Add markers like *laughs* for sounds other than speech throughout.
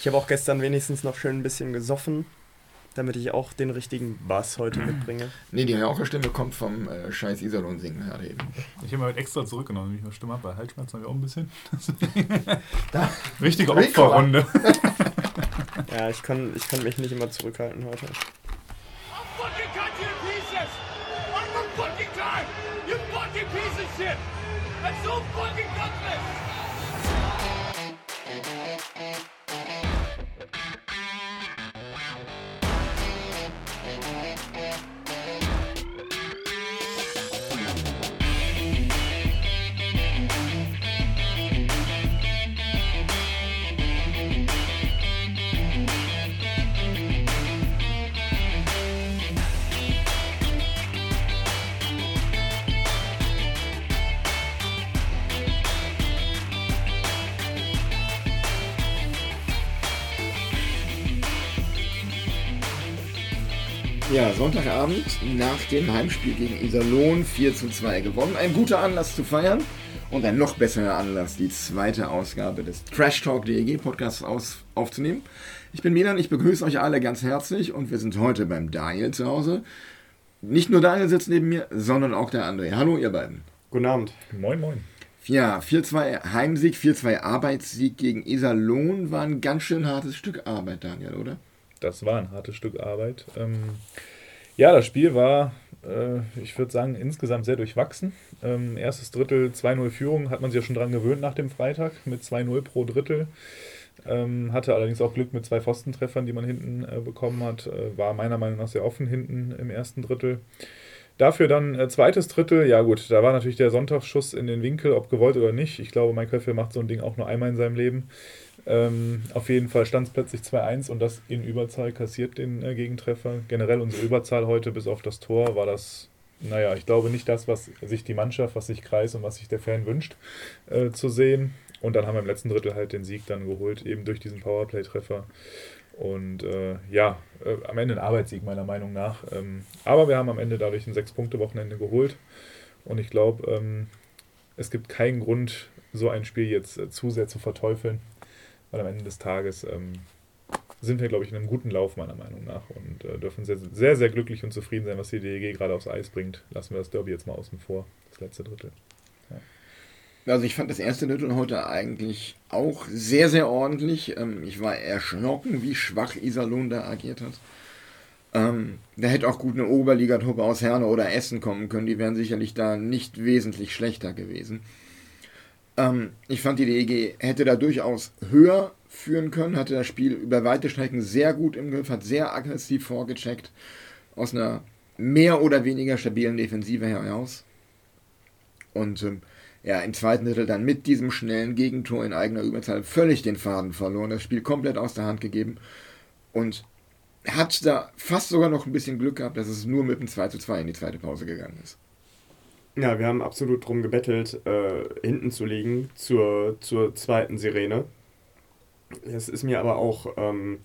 Ich habe auch gestern wenigstens noch schön ein bisschen gesoffen, damit ich auch den richtigen Bass heute mitbringe. Nee, die Raucherstimme kommt vom äh, scheiß Iserlohn singen gerade eben. Ich habe mir heute extra zurückgenommen, nämlich meine Stimme ab, weil Halsschmerzen habe ich auch ein bisschen. *laughs* Richtige Opferrunde. *laughs* ja, ich kann, ich kann mich nicht immer zurückhalten heute. That's so fucking gutless! Sonntagabend nach dem Heimspiel gegen Iserlohn 4 zu 2 gewonnen. Ein guter Anlass zu feiern und ein noch besserer Anlass, die zweite Ausgabe des Trash Talk DEG Podcasts aus, aufzunehmen. Ich bin Milan, ich begrüße euch alle ganz herzlich und wir sind heute beim Daniel zu Hause. Nicht nur Daniel sitzt neben mir, sondern auch der André. Hallo, ihr beiden. Guten Abend. Moin, moin. Ja, 4-2 Heimsieg, 4-2 Arbeitssieg gegen Iserlohn war ein ganz schön hartes Stück Arbeit, Daniel, oder? das war ein hartes Stück Arbeit. Ähm, ja, das Spiel war, äh, ich würde sagen, insgesamt sehr durchwachsen. Ähm, erstes Drittel 2-0 Führung, hat man sich ja schon dran gewöhnt nach dem Freitag mit 2-0 pro Drittel. Ähm, hatte allerdings auch Glück mit zwei Pfostentreffern, die man hinten äh, bekommen hat. Äh, war meiner Meinung nach sehr offen hinten im ersten Drittel. Dafür dann äh, zweites Drittel, ja gut, da war natürlich der Sonntagsschuss in den Winkel, ob gewollt oder nicht. Ich glaube, Mike Höffel macht so ein Ding auch nur einmal in seinem Leben. Ähm, auf jeden Fall stand es plötzlich 2-1 und das in Überzahl kassiert den äh, Gegentreffer. Generell unsere Überzahl heute bis auf das Tor war das, naja, ich glaube nicht das, was sich die Mannschaft, was sich Kreis und was sich der Fan wünscht, äh, zu sehen. Und dann haben wir im letzten Drittel halt den Sieg dann geholt, eben durch diesen Powerplay-Treffer. Und äh, ja, äh, am Ende ein Arbeitssieg meiner Meinung nach. Ähm, aber wir haben am Ende dadurch ein Sechs-Punkte-Wochenende geholt. Und ich glaube, ähm, es gibt keinen Grund, so ein Spiel jetzt äh, zu sehr zu verteufeln. Weil am Ende des Tages ähm, sind wir, glaube ich, in einem guten Lauf, meiner Meinung nach. Und äh, dürfen sehr, sehr, sehr glücklich und zufrieden sein, was die DEG gerade aufs Eis bringt. Lassen wir das Derby jetzt mal außen vor, das letzte Drittel. Ja. Also ich fand das erste Drittel heute eigentlich auch sehr, sehr ordentlich. Ähm, ich war erschrocken, wie schwach Iserlohn da agiert hat. Ähm, da hätte auch gut eine Oberligatruppe aus Herne oder Essen kommen können. Die wären sicherlich da nicht wesentlich schlechter gewesen. Ähm, ich fand, die DEG hätte da durchaus höher führen können, hatte das Spiel über weite Strecken sehr gut im Griff, hat sehr aggressiv vorgecheckt, aus einer mehr oder weniger stabilen Defensive heraus. Und ähm, ja, im zweiten Drittel dann mit diesem schnellen Gegentor in eigener Überzahl völlig den Faden verloren, das Spiel komplett aus der Hand gegeben und hat da fast sogar noch ein bisschen Glück gehabt, dass es nur mit dem 2 zu 2 in die zweite Pause gegangen ist. Ja, wir haben absolut drum gebettelt, äh, hinten zu liegen zur, zur zweiten Sirene. Es ist mir aber auch ähm,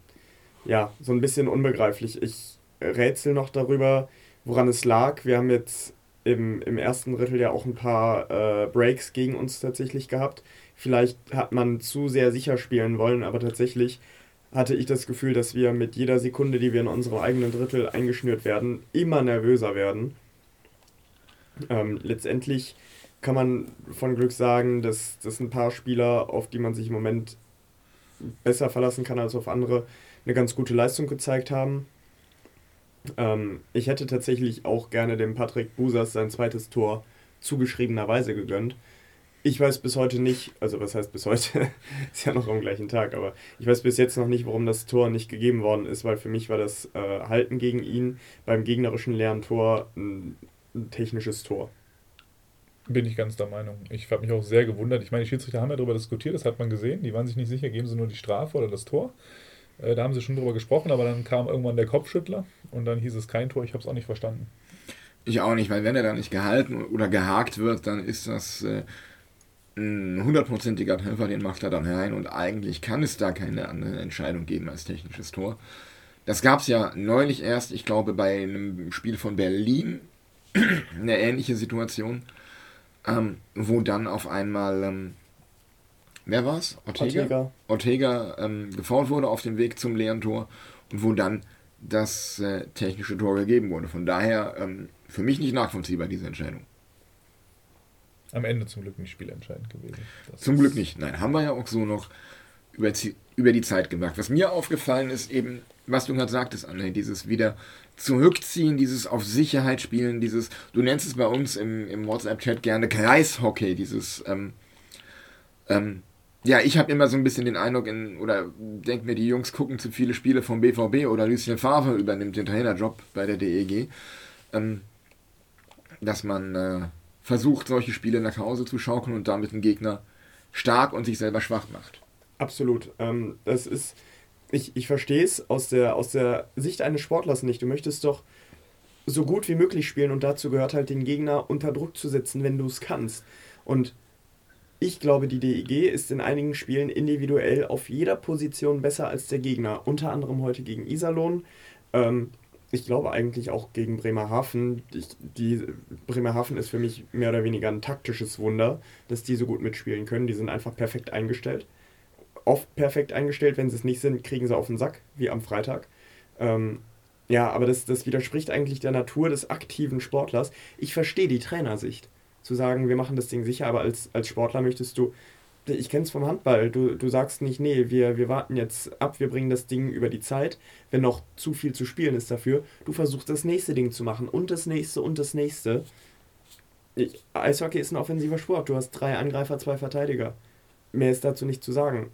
ja, so ein bisschen unbegreiflich. Ich rätsel noch darüber, woran es lag. Wir haben jetzt im, im ersten Drittel ja auch ein paar äh, Breaks gegen uns tatsächlich gehabt. Vielleicht hat man zu sehr sicher spielen wollen, aber tatsächlich hatte ich das Gefühl, dass wir mit jeder Sekunde, die wir in unserem eigenen Drittel eingeschnürt werden, immer nervöser werden. Ähm, letztendlich kann man von Glück sagen, dass, dass ein paar Spieler, auf die man sich im Moment besser verlassen kann als auf andere, eine ganz gute Leistung gezeigt haben. Ähm, ich hätte tatsächlich auch gerne dem Patrick Busas sein zweites Tor zugeschriebenerweise gegönnt. Ich weiß bis heute nicht, also was heißt bis heute, *laughs* ist ja noch am gleichen Tag, aber ich weiß bis jetzt noch nicht, warum das Tor nicht gegeben worden ist, weil für mich war das äh, Halten gegen ihn beim gegnerischen leeren Tor ein ein technisches Tor. Bin ich ganz der Meinung. Ich habe mich auch sehr gewundert. Ich meine, die Schiedsrichter haben ja darüber diskutiert, das hat man gesehen. Die waren sich nicht sicher, geben sie nur die Strafe oder das Tor. Äh, da haben sie schon drüber gesprochen, aber dann kam irgendwann der Kopfschüttler und dann hieß es kein Tor. Ich habe es auch nicht verstanden. Ich auch nicht, weil wenn er da nicht gehalten oder gehakt wird, dann ist das äh, ein hundertprozentiger Treffer, den macht er dann rein und eigentlich kann es da keine andere Entscheidung geben als technisches Tor. Das gab es ja neulich erst, ich glaube, bei einem Spiel von Berlin eine ähnliche Situation, ähm, wo dann auf einmal ähm, wer war's? Ortega. Ortega, Ortega ähm, gefault wurde auf dem Weg zum leeren Tor und wo dann das äh, technische Tor gegeben wurde. Von daher ähm, für mich nicht nachvollziehbar, diese Entscheidung. Am Ende zum Glück nicht spielentscheidend gewesen. Das zum Glück nicht. Nein, haben wir ja auch so noch über, über die Zeit gemacht. Was mir aufgefallen ist, eben, was du gerade sagtest, Anne, dieses wieder zurückziehen, dieses auf Sicherheit spielen, dieses, du nennst es bei uns im, im WhatsApp-Chat gerne Kreishockey, dieses, ähm, ähm, ja, ich habe immer so ein bisschen den Eindruck, in, oder denke mir, die Jungs gucken zu viele Spiele vom BVB oder Lucien Favre übernimmt den Trainerjob bei der DEG, ähm, dass man äh, versucht, solche Spiele nach Hause zu schaukeln und damit den Gegner stark und sich selber schwach macht. Absolut. Ähm, das ist, ich, ich verstehe es aus der, aus der Sicht eines Sportlers nicht. Du möchtest doch so gut wie möglich spielen und dazu gehört halt, den Gegner unter Druck zu setzen, wenn du es kannst. Und ich glaube, die DEG ist in einigen Spielen individuell auf jeder Position besser als der Gegner. Unter anderem heute gegen Iserlohn. Ähm, ich glaube eigentlich auch gegen Bremerhaven. Ich, die, Bremerhaven ist für mich mehr oder weniger ein taktisches Wunder, dass die so gut mitspielen können. Die sind einfach perfekt eingestellt. Oft perfekt eingestellt. Wenn sie es nicht sind, kriegen sie auf den Sack, wie am Freitag. Ähm, ja, aber das, das widerspricht eigentlich der Natur des aktiven Sportlers. Ich verstehe die Trainersicht zu sagen, wir machen das Ding sicher, aber als, als Sportler möchtest du, ich kenne es vom Handball, du, du sagst nicht, nee, wir, wir warten jetzt ab, wir bringen das Ding über die Zeit, wenn noch zu viel zu spielen ist dafür, du versuchst das nächste Ding zu machen und das nächste und das nächste. Ich, Eishockey ist ein offensiver Sport, du hast drei Angreifer, zwei Verteidiger. Mehr ist dazu nicht zu sagen.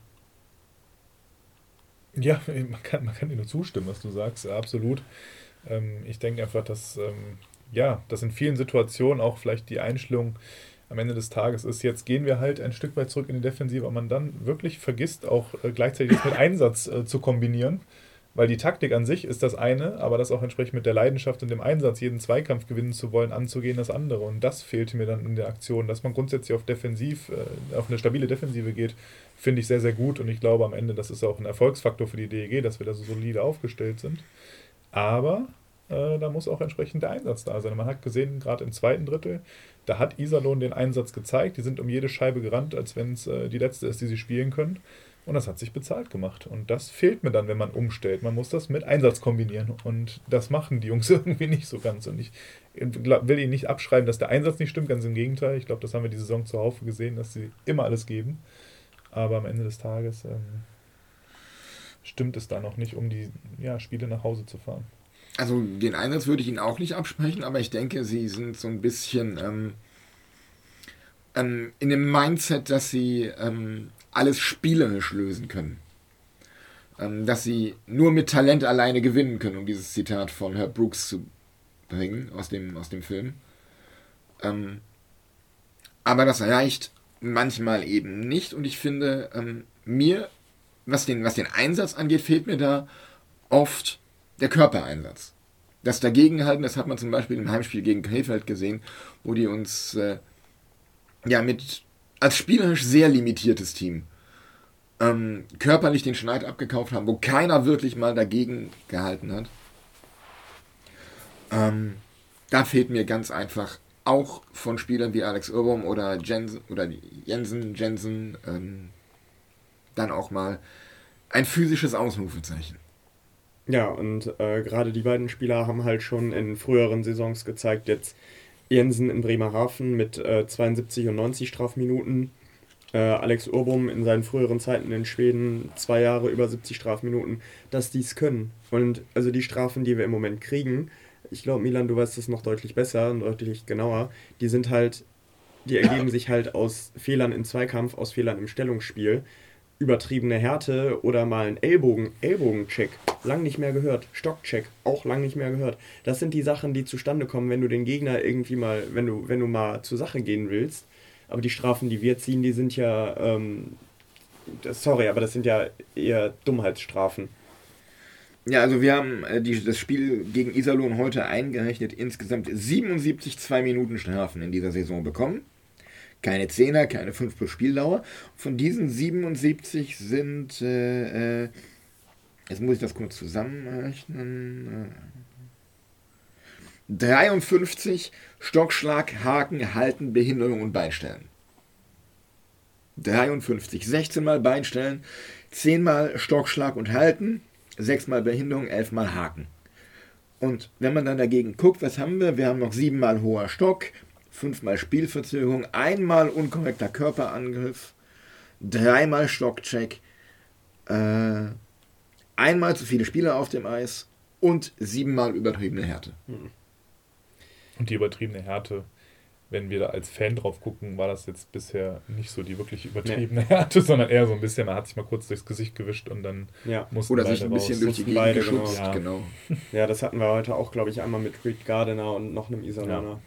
Ja, man kann, man kann dir nur zustimmen, was du sagst, absolut. Ähm, ich denke einfach, dass ähm, ja, dass in vielen Situationen auch vielleicht die Einstellung am Ende des Tages ist, jetzt gehen wir halt ein Stück weit zurück in die Defensive, aber man dann wirklich vergisst, auch äh, gleichzeitig das mit *laughs* Einsatz äh, zu kombinieren. Weil die Taktik an sich ist das eine, aber das auch entsprechend mit der Leidenschaft und dem Einsatz, jeden Zweikampf gewinnen zu wollen, anzugehen, das andere. Und das fehlte mir dann in der Aktion. Dass man grundsätzlich auf Defensiv, äh, auf eine stabile Defensive geht, finde ich sehr, sehr gut. Und ich glaube am Ende, das ist auch ein Erfolgsfaktor für die DEG, dass wir da so solide aufgestellt sind. Aber äh, da muss auch entsprechend der Einsatz da sein. Man hat gesehen, gerade im zweiten Drittel, da hat Iserlohn den Einsatz gezeigt. Die sind um jede Scheibe gerannt, als wenn es äh, die letzte ist, die sie spielen können. Und das hat sich bezahlt gemacht. Und das fehlt mir dann, wenn man umstellt. Man muss das mit Einsatz kombinieren. Und das machen die Jungs *laughs* irgendwie nicht so ganz. Und ich will ihnen nicht abschreiben, dass der Einsatz nicht stimmt. Ganz im Gegenteil. Ich glaube, das haben wir die Saison zuhauf gesehen, dass sie immer alles geben. Aber am Ende des Tages ähm, stimmt es da noch nicht, um die ja, Spiele nach Hause zu fahren. Also den Einsatz würde ich Ihnen auch nicht absprechen, aber ich denke, Sie sind so ein bisschen ähm, ähm, in dem Mindset, dass Sie ähm, alles spielerisch lösen können. Ähm, dass Sie nur mit Talent alleine gewinnen können, um dieses Zitat von Herr Brooks zu bringen aus dem, aus dem Film. Ähm, aber das reicht manchmal eben nicht und ich finde, ähm, mir, was den, was den Einsatz angeht, fehlt mir da oft der Körpereinsatz. Das Dagegenhalten, das hat man zum Beispiel im Heimspiel gegen Krefeld gesehen, wo die uns äh, ja mit als spielerisch sehr limitiertes Team ähm, körperlich den Schneid abgekauft haben, wo keiner wirklich mal dagegen gehalten hat. Ähm, da fehlt mir ganz einfach auch von Spielern wie Alex Urbom oder Jensen oder Jensen, Jensen ähm, dann auch mal ein physisches Ausrufezeichen. Ja, und äh, gerade die beiden Spieler haben halt schon in früheren Saisons gezeigt, jetzt Jensen in Bremerhaven mit äh, 72 und 90 Strafminuten, äh, Alex Urbum in seinen früheren Zeiten in Schweden zwei Jahre über 70 Strafminuten, dass die es können. Und also die Strafen, die wir im Moment kriegen, ich glaube, Milan, du weißt das noch deutlich besser und deutlich genauer, die sind halt, die ergeben *coughs* sich halt aus Fehlern im Zweikampf, aus Fehlern im Stellungsspiel übertriebene Härte oder mal ein Ellbogen, Ellbogencheck, lang nicht mehr gehört. Stockcheck, auch lang nicht mehr gehört. Das sind die Sachen, die zustande kommen, wenn du den Gegner irgendwie mal, wenn du, wenn du mal zur Sache gehen willst. Aber die Strafen, die wir ziehen, die sind ja, ähm, sorry, aber das sind ja eher Dummheitsstrafen. Ja, also wir haben äh, die, das Spiel gegen Iserlohn heute eingerechnet insgesamt 77 2 Minuten Strafen in dieser Saison bekommen. Keine Zehner, keine 5 plus Spieldauer. Von diesen 77 sind, äh, äh, jetzt muss ich das kurz zusammenrechnen, 53 Stockschlag, Haken, Halten, Behinderung und Beistellen. 53. 16 mal Beinstellen, 10 mal Stockschlag und Halten, 6 mal Behinderung, 11 mal Haken. Und wenn man dann dagegen guckt, was haben wir? Wir haben noch 7 mal hoher Stock, 5 mal Spielverzögerung, einmal unkorrekter Körperangriff, dreimal Stockcheck, äh, einmal zu viele Spieler auf dem Eis und siebenmal übertriebene Härte. Und die übertriebene Härte, wenn wir da als Fan drauf gucken, war das jetzt bisher nicht so die wirklich übertriebene nee. Härte, sondern eher so ein bisschen, man hat sich mal kurz durchs Gesicht gewischt und dann ja. mussten Oder sich ein bisschen raus. durch die Gegend geschubst, genau. Ja. genau. Ja, das hatten wir heute auch, glaube ich, einmal mit Reed Gardiner und noch einem Iserlohner. Ja,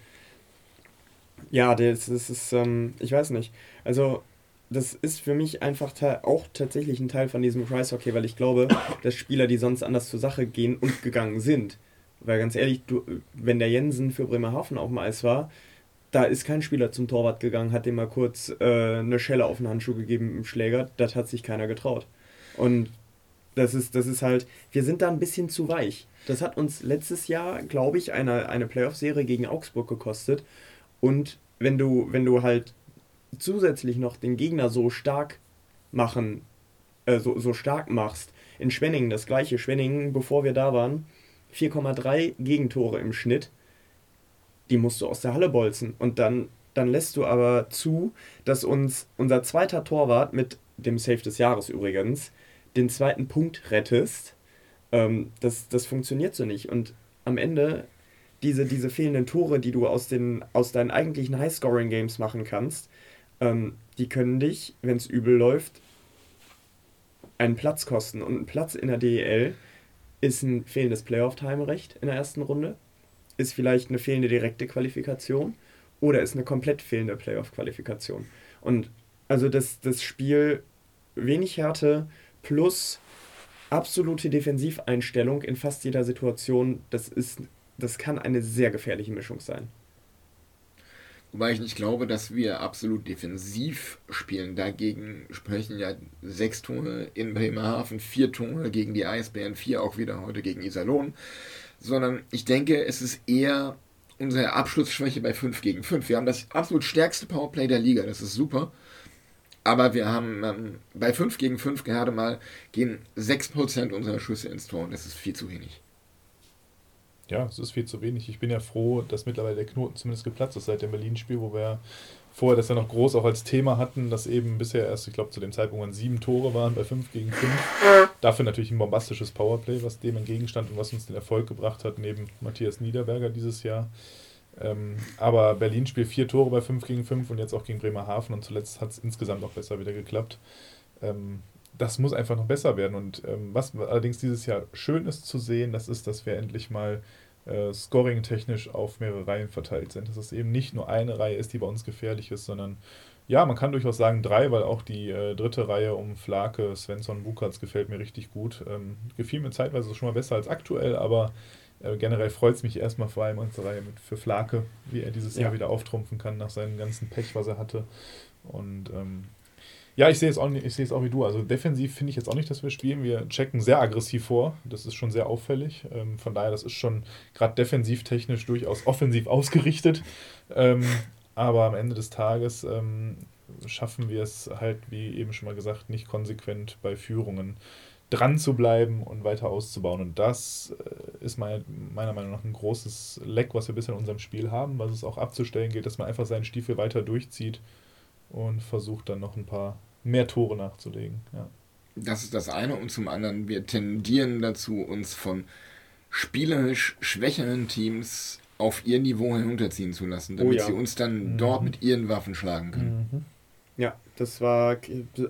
ja das, das ist, ähm, ich weiß nicht. Also das ist für mich einfach auch tatsächlich ein Teil von diesem Kreishockey, weil ich glaube, dass Spieler, die sonst anders zur Sache gehen und gegangen sind, weil ganz ehrlich, du, wenn der Jensen für Bremerhaven auf dem Eis war, da ist kein Spieler zum Torwart gegangen, hat dem mal kurz äh, eine Schelle auf den Handschuh gegeben im Schläger, das hat sich keiner getraut. Und das ist, das ist halt, wir sind da ein bisschen zu weich. Das hat uns letztes Jahr, glaube ich, eine, eine Playoff-Serie gegen Augsburg gekostet. Und wenn du, wenn du halt zusätzlich noch den Gegner so stark machen, äh, so, so stark machst. In Schwenningen das gleiche. Schwenningen, bevor wir da waren, 4,3 Gegentore im Schnitt. Die musst du aus der Halle bolzen. Und dann, dann lässt du aber zu, dass uns unser zweiter Torwart mit dem Save des Jahres übrigens den zweiten Punkt rettest. Ähm, das, das funktioniert so nicht. Und am Ende diese, diese fehlenden Tore, die du aus, den, aus deinen eigentlichen High-Scoring-Games machen kannst, ähm, die können dich, wenn es übel läuft, einen Platz kosten. Und ein Platz in der DEL ist ein fehlendes Playoff-Time-Recht in der ersten Runde, ist vielleicht eine fehlende direkte Qualifikation oder ist eine komplett fehlende Playoff-Qualifikation. Und also das, das Spiel wenig Härte plus absolute Defensiveinstellung in fast jeder Situation, das ist, das kann eine sehr gefährliche Mischung sein. Wobei ich nicht glaube, dass wir absolut defensiv spielen. Dagegen sprechen ja sechs Tore in Bremerhaven, vier Tore gegen die Eisbären, vier auch wieder heute gegen Iserlohn. Sondern ich denke, es ist eher unsere Abschlussschwäche bei 5 gegen 5. Wir haben das absolut stärkste Powerplay der Liga, das ist super. Aber wir haben ähm, bei 5 gegen 5 gerade mal gehen 6% unserer Schüsse ins Tor und das ist viel zu wenig ja, es ist viel zu wenig. Ich bin ja froh, dass mittlerweile der Knoten zumindest geplatzt ist seit dem Berlin-Spiel, wo wir vorher das ja noch groß auch als Thema hatten, dass eben bisher erst, ich glaube, zu dem Zeitpunkt waren sieben Tore waren bei fünf gegen fünf. Dafür natürlich ein bombastisches Powerplay, was dem entgegenstand und was uns den Erfolg gebracht hat, neben Matthias Niederberger dieses Jahr. Ähm, aber Berlin spielt vier Tore bei 5 gegen 5 und jetzt auch gegen Bremerhaven und zuletzt hat es insgesamt auch besser wieder geklappt. Ähm, das muss einfach noch besser werden. Und ähm, was allerdings dieses Jahr schön ist zu sehen, das ist, dass wir endlich mal äh, scoring-technisch auf mehrere Reihen verteilt sind. Dass es eben nicht nur eine Reihe ist, die bei uns gefährlich ist, sondern ja, man kann durchaus sagen drei, weil auch die äh, dritte Reihe um Flake, Svensson, Bukatz gefällt mir richtig gut. Ähm, gefiel mir zeitweise schon mal besser als aktuell, aber äh, generell freut es mich erstmal vor allem unsere Reihe mit für Flake, wie er dieses ja. Jahr wieder auftrumpfen kann nach seinem ganzen Pech, was er hatte. Und ähm, ja, ich sehe es auch, ich sehe es auch wie du. Also defensiv finde ich jetzt auch nicht, dass wir spielen. Wir checken sehr aggressiv vor. Das ist schon sehr auffällig. Ähm, von daher, das ist schon gerade defensivtechnisch durchaus offensiv ausgerichtet. Ähm, aber am Ende des Tages ähm, schaffen wir es halt, wie eben schon mal gesagt, nicht konsequent bei Führungen dran zu bleiben und weiter auszubauen. Und das äh, ist mein, meiner Meinung nach ein großes Leck, was wir bisher in unserem Spiel haben, was es auch abzustellen gilt, dass man einfach seinen Stiefel weiter durchzieht und versucht dann noch ein paar mehr Tore nachzulegen. Ja. Das ist das eine und zum anderen, wir tendieren dazu, uns von spielerisch schwächeren Teams auf ihr Niveau herunterziehen zu lassen, damit oh ja. sie uns dann mhm. dort mit ihren Waffen schlagen können. Mhm. Ja, das war,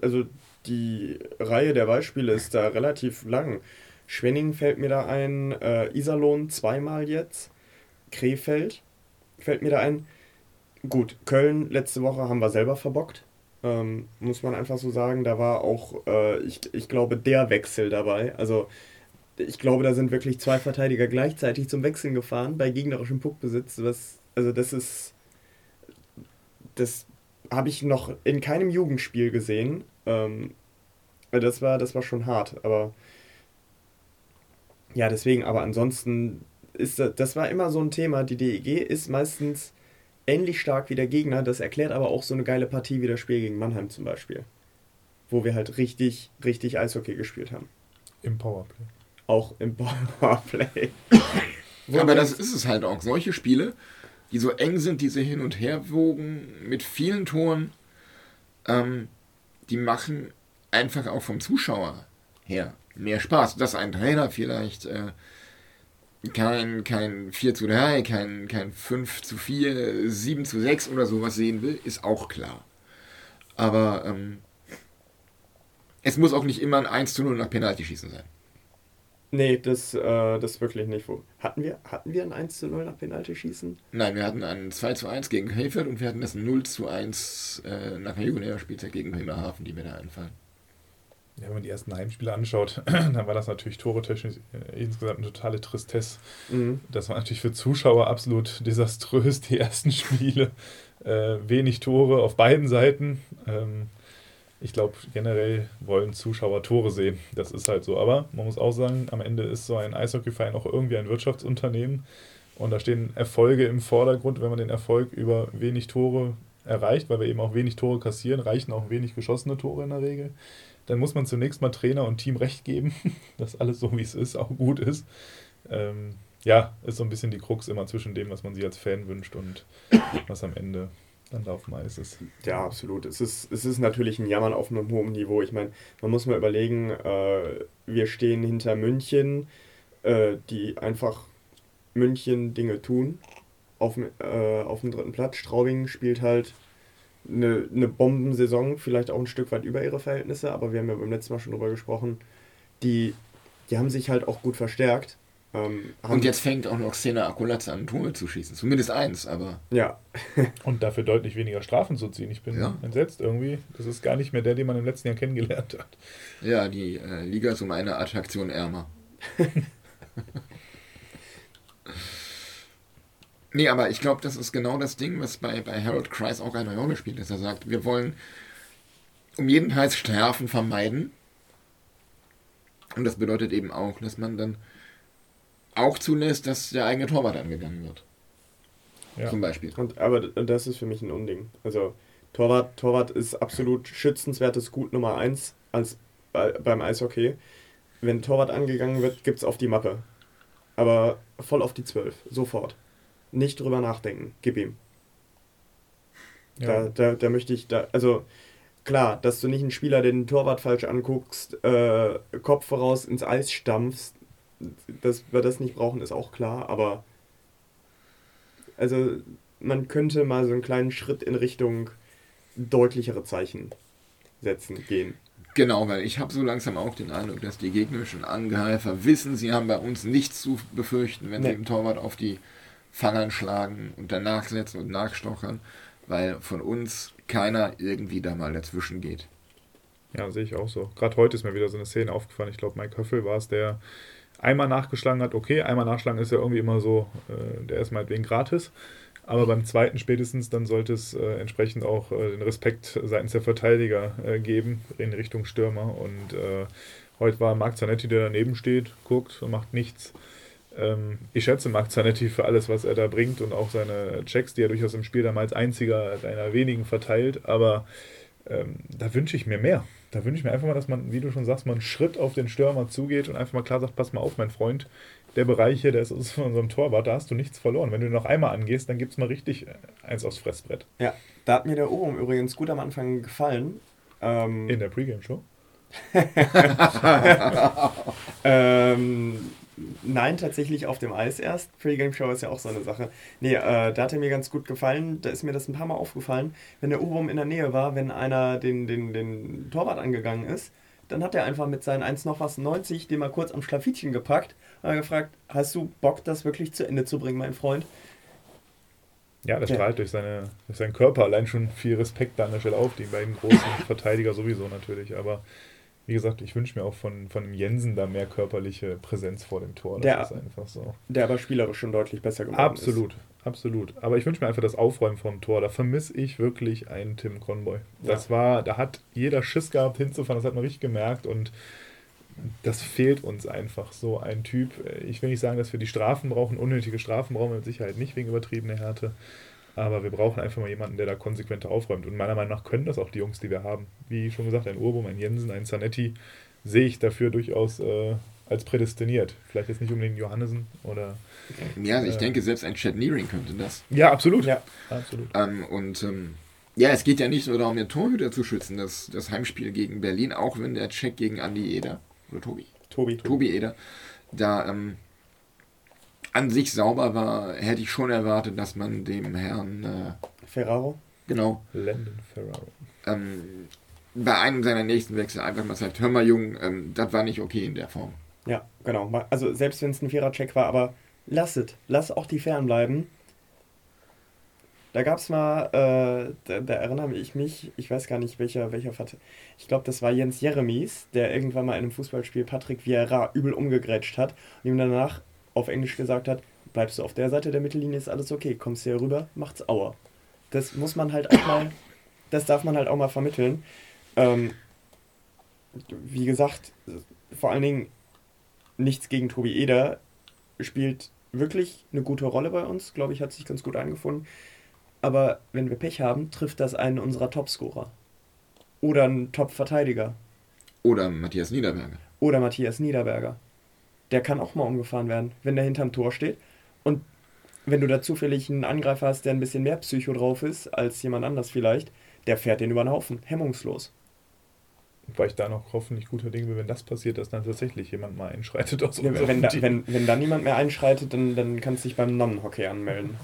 also die Reihe der Beispiele ist da relativ lang. Schwenning fällt mir da ein, äh, Iserlohn zweimal jetzt, Krefeld fällt mir da ein. Gut, Köln letzte Woche haben wir selber verbockt. Ähm, muss man einfach so sagen. Da war auch, äh, ich, ich glaube, der Wechsel dabei. Also ich glaube, da sind wirklich zwei Verteidiger gleichzeitig zum Wechseln gefahren bei gegnerischem Puckbesitz. Was, also das ist, das habe ich noch in keinem Jugendspiel gesehen. Ähm, das war, das war schon hart. Aber ja, deswegen. Aber ansonsten ist das, das war immer so ein Thema. Die DEG ist meistens ähnlich stark wie der Gegner. Das erklärt aber auch so eine geile Partie wie das Spiel gegen Mannheim zum Beispiel. Wo wir halt richtig, richtig Eishockey gespielt haben. Im Powerplay. Auch im *laughs* Powerplay. aber das ist es halt auch. Solche Spiele, die so eng sind, diese hin und her wogen mit vielen Toren, ähm, die machen einfach auch vom Zuschauer her mehr Spaß. Dass ein Trainer vielleicht äh, kein, kein 4 zu 3, kein, kein 5 zu 4, 7 zu 6 oder sowas sehen will, ist auch klar. Aber ähm, es muss auch nicht immer ein 1 zu 0 nach Penalty-Schießen sein. Nee, das, äh, das wirklich nicht. Hatten, wir, hatten wir ein 1 zu 0 nach Penalty-Schießen? Nein, wir hatten ein 2 zu 1 gegen Hayford und wir hatten das 0 zu 1 äh, nach der Jugendliga-Spielzeit gegen Bremerhaven, die mir da einfallen. Ja, wenn man die ersten Heimspiele anschaut, *clears throat* dann war das natürlich toretechnisch äh, insgesamt eine totale Tristesse. Mhm. Das war natürlich für Zuschauer absolut desaströs, die ersten *laughs* Spiele. Äh, wenig Tore auf beiden Seiten. Ähm, ich glaube, generell wollen Zuschauer Tore sehen. Das ist halt so. Aber man muss auch sagen, am Ende ist so ein Eishockeyverein auch irgendwie ein Wirtschaftsunternehmen. Und da stehen Erfolge im Vordergrund. Wenn man den Erfolg über wenig Tore erreicht, weil wir eben auch wenig Tore kassieren, reichen auch wenig geschossene Tore in der Regel dann muss man zunächst mal Trainer und Team recht geben, *laughs* dass alles so wie es ist auch gut ist. Ähm, ja, ist so ein bisschen die Krux immer zwischen dem, was man sich als Fan wünscht und was am Ende dann Eis ist. Ja, absolut. Es ist, es ist natürlich ein Jammern auf einem hohen Niveau. Ich meine, man muss mal überlegen, äh, wir stehen hinter München, äh, die einfach München Dinge tun. Auf, äh, auf dem dritten Platz. Straubing spielt halt eine, eine Bombensaison, vielleicht auch ein Stück weit über ihre Verhältnisse, aber wir haben ja beim letzten Mal schon drüber gesprochen, die, die haben sich halt auch gut verstärkt. Ähm, und jetzt fängt auch noch Szene Akulatze an, Tore zu schießen. Zumindest eins, aber. Ja. *laughs* und dafür deutlich weniger Strafen zu ziehen. Ich bin ja. entsetzt irgendwie. Das ist gar nicht mehr der, den man im letzten Jahr kennengelernt hat. Ja, die äh, Liga ist um eine Attraktion ärmer. *laughs* Nee, aber ich glaube, das ist genau das Ding, was bei, bei Harold Kreis auch eine Rolle spielt, dass er sagt, wir wollen um jeden Preis Strafen vermeiden. Und das bedeutet eben auch, dass man dann auch zulässt, dass der eigene Torwart angegangen wird. Ja. Zum Beispiel. Und, aber das ist für mich ein Unding. Also Torwart, Torwart ist absolut schützenswertes Gut Nummer 1 als bei, beim Eishockey. Wenn Torwart angegangen wird, gibt es auf die Mappe. Aber voll auf die 12. Sofort nicht drüber nachdenken. Gib ihm. Ja. Da, da, da möchte ich, da, also klar, dass du nicht einen Spieler den Torwart falsch anguckst, äh, Kopf voraus ins Eis stampfst, dass wir das nicht brauchen, ist auch klar, aber also man könnte mal so einen kleinen Schritt in Richtung deutlichere Zeichen setzen, gehen. Genau, weil ich habe so langsam auch den Eindruck, dass die gegnerischen Angreifer wissen, sie haben bei uns nichts zu befürchten, wenn nee. sie dem Torwart auf die Fangern schlagen und dann nachsetzen und nachstochern, weil von uns keiner irgendwie da mal dazwischen geht. Ja, sehe ich auch so. Gerade heute ist mir wieder so eine Szene aufgefallen. Ich glaube, Mike Höffel war es, der einmal nachgeschlagen hat. Okay, einmal nachschlagen ist ja irgendwie immer so, äh, der ist meinetwegen gratis. Aber beim zweiten spätestens, dann sollte es äh, entsprechend auch äh, den Respekt seitens der Verteidiger äh, geben in Richtung Stürmer. Und äh, heute war Marc Zanetti, der daneben steht, guckt und macht nichts. Ähm, ich schätze Marc Zanetti für alles, was er da bringt und auch seine Checks, die er durchaus im Spiel damals einziger einer wenigen verteilt. Aber ähm, da wünsche ich mir mehr. Da wünsche ich mir einfach mal, dass man, wie du schon sagst, mal einen Schritt auf den Stürmer zugeht und einfach mal klar sagt: Pass mal auf, mein Freund, der Bereich hier, der ist von *laughs* unserem Torwart, da hast du nichts verloren. Wenn du noch einmal angehst, dann gibt es mal richtig eins aufs Fressbrett. Ja, da hat mir der Ohrwurm übrigens gut am Anfang gefallen. Ähm, In der Pre-Game-Show? *laughs* ähm, Nein, tatsächlich auf dem Eis erst. Pre-Game Show ist ja auch so eine Sache. Nee, äh, da hat er mir ganz gut gefallen. Da ist mir das ein paar Mal aufgefallen. Wenn der Urum in der Nähe war, wenn einer den, den, den Torwart angegangen ist, dann hat er einfach mit seinen 1 noch was 90 den mal kurz am Schlafittchen gepackt und gefragt, hast du Bock, das wirklich zu Ende zu bringen, mein Freund? Ja, der ja. strahlt durch, seine, durch seinen Körper allein schon viel Respekt da an der Stelle auf, die beiden großen *laughs* Verteidiger sowieso natürlich, aber wie gesagt, ich wünsche mir auch von, von Jensen da mehr körperliche Präsenz vor dem Tor. Das der, ist einfach so. Der aber spielerisch schon deutlich besser geworden absolut, ist. Absolut, absolut. Aber ich wünsche mir einfach das Aufräumen vom Tor. Da vermisse ich wirklich einen Tim Conboy. Das ja. war, da hat jeder Schiss gehabt hinzufahren, das hat man richtig gemerkt und das fehlt uns einfach so ein Typ. Ich will nicht sagen, dass wir die Strafen brauchen, unnötige Strafen brauchen wir mit Sicherheit nicht wegen übertriebener Härte. Aber wir brauchen einfach mal jemanden, der da konsequenter aufräumt. Und meiner Meinung nach können das auch die Jungs, die wir haben. Wie schon gesagt, ein Urbum, ein Jensen, ein Zanetti, sehe ich dafür durchaus äh, als prädestiniert. Vielleicht jetzt nicht unbedingt Johannesen oder. Ja, ich äh, denke, selbst ein Chad Nearing könnte das. Ja, absolut. Ja, absolut. Ähm, und ähm, ja, es geht ja nicht nur darum, den Torhüter zu schützen, das, das Heimspiel gegen Berlin, auch wenn der Check gegen Andi Eder oder Tobi. Tobi. Tobi Eder da ähm, an sich sauber war, hätte ich schon erwartet, dass man dem Herrn äh, Ferraro. Genau. Landon Ferraro. Ähm, bei einem seiner nächsten Wechsel einfach mal sagt, hör mal Jung, ähm, das war nicht okay in der Form. Ja, genau. Also selbst wenn es ein fairer Check war, aber lass es. Lass auch die Fern bleiben. Da gab es mal, äh, da, da, erinnere ich mich, ich weiß gar nicht welcher, welcher Vert ich glaube, das war Jens Jeremies, der irgendwann mal in einem Fußballspiel Patrick Vieira übel umgegrätscht hat und ihm danach auf Englisch gesagt hat, bleibst du auf der Seite der Mittellinie, ist alles okay, kommst hier rüber, macht's Aua. Das muss man halt auch mal, das darf man halt auch mal vermitteln. Ähm, wie gesagt, vor allen Dingen nichts gegen Tobi Eder, spielt wirklich eine gute Rolle bei uns, glaube ich, hat sich ganz gut eingefunden. Aber wenn wir Pech haben, trifft das einen unserer Topscorer. Oder einen Top-Verteidiger. Oder Matthias Niederberger. Oder Matthias Niederberger. Der kann auch mal umgefahren werden, wenn der hinterm Tor steht. Und wenn du da zufällig einen Angreifer hast, der ein bisschen mehr Psycho drauf ist als jemand anders vielleicht, der fährt den über den Haufen, hemmungslos. Weil ich da noch hoffentlich guter Dinge bin, wenn das passiert, dass dann tatsächlich jemand mal einschreitet aus ja, wenn, da, wenn, wenn dann niemand mehr einschreitet, dann, dann kannst du dich beim Nonnenhockey anmelden.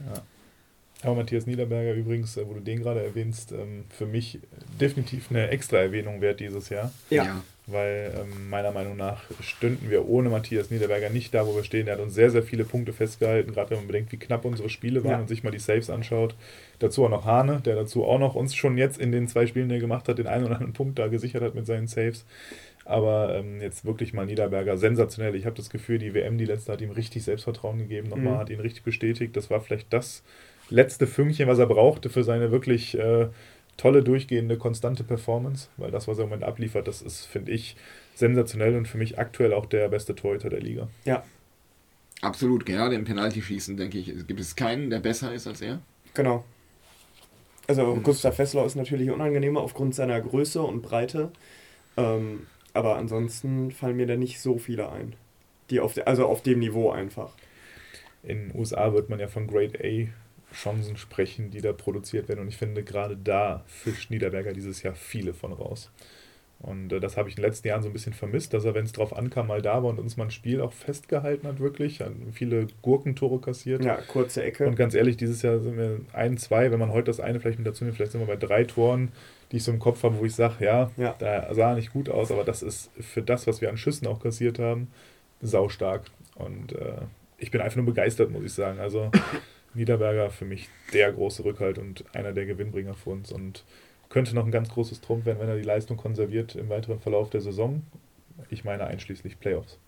Ja. Aber Matthias Niederberger übrigens, äh, wo du den gerade erwähnst, ähm, für mich definitiv eine extra Erwähnung wert dieses Jahr. Ja. Weil ähm, meiner Meinung nach stünden wir ohne Matthias Niederberger nicht da, wo wir stehen. Er hat uns sehr, sehr viele Punkte festgehalten, gerade wenn man bedenkt, wie knapp unsere Spiele waren ja. und sich mal die Saves anschaut. Dazu auch noch Hane, der dazu auch noch uns schon jetzt in den zwei Spielen, die er gemacht hat, den einen oder anderen Punkt da gesichert hat mit seinen Saves. Aber ähm, jetzt wirklich mal Niederberger sensationell. Ich habe das Gefühl, die WM, die letzte, hat ihm richtig Selbstvertrauen gegeben, nochmal, mhm. hat ihn richtig bestätigt. Das war vielleicht das letzte Fünkchen, was er brauchte für seine wirklich äh, tolle, durchgehende, konstante Performance. Weil das, was er im Moment abliefert, das ist, finde ich, sensationell und für mich aktuell auch der beste Torhüter der Liga. Ja. Absolut, gerade im Penaltyschießen, denke ich, gibt es keinen, der besser ist als er. Genau. Also und Gustav Fessler ist natürlich unangenehmer aufgrund seiner Größe und Breite. Ähm, aber ansonsten fallen mir da nicht so viele ein. Die auf de, also auf dem Niveau einfach. In den USA wird man ja von Grade A Chancen sprechen, die da produziert werden. Und ich finde, gerade da fischt Niederberger dieses Jahr viele von raus. Und äh, das habe ich in den letzten Jahren so ein bisschen vermisst, dass er, wenn es drauf ankam, mal da war und uns mal ein Spiel auch festgehalten hat, wirklich. Hat viele Gurkentore kassiert. Ja, kurze Ecke. Und ganz ehrlich, dieses Jahr sind wir ein, zwei, wenn man heute das eine vielleicht mit dazu nimmt, vielleicht sind wir bei drei Toren, die ich so im Kopf habe, wo ich sage, ja, ja, da sah nicht gut aus, aber das ist für das, was wir an Schüssen auch kassiert haben, saustark. Und äh, ich bin einfach nur begeistert, muss ich sagen. Also Niederberger für mich der große Rückhalt und einer der Gewinnbringer für uns und könnte noch ein ganz großes Trumpf werden, wenn er die Leistung konserviert im weiteren Verlauf der Saison. Ich meine einschließlich Playoffs.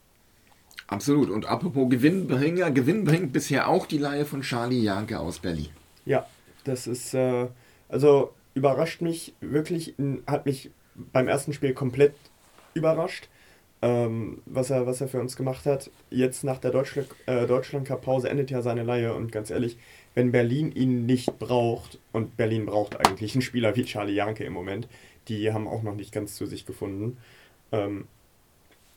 Absolut. Und apropos Gewinnbringer, Gewinn bringt bisher auch die Leihe von Charlie Janke aus Berlin. Ja, das ist, äh, also überrascht mich wirklich, hat mich beim ersten Spiel komplett überrascht, ähm, was, er, was er für uns gemacht hat. Jetzt nach der Deutschland, äh, Deutschland Pause endet ja seine Leihe und ganz ehrlich, wenn Berlin ihn nicht braucht, und Berlin braucht eigentlich einen Spieler wie Charlie Janke im Moment, die haben auch noch nicht ganz zu sich gefunden. Ähm,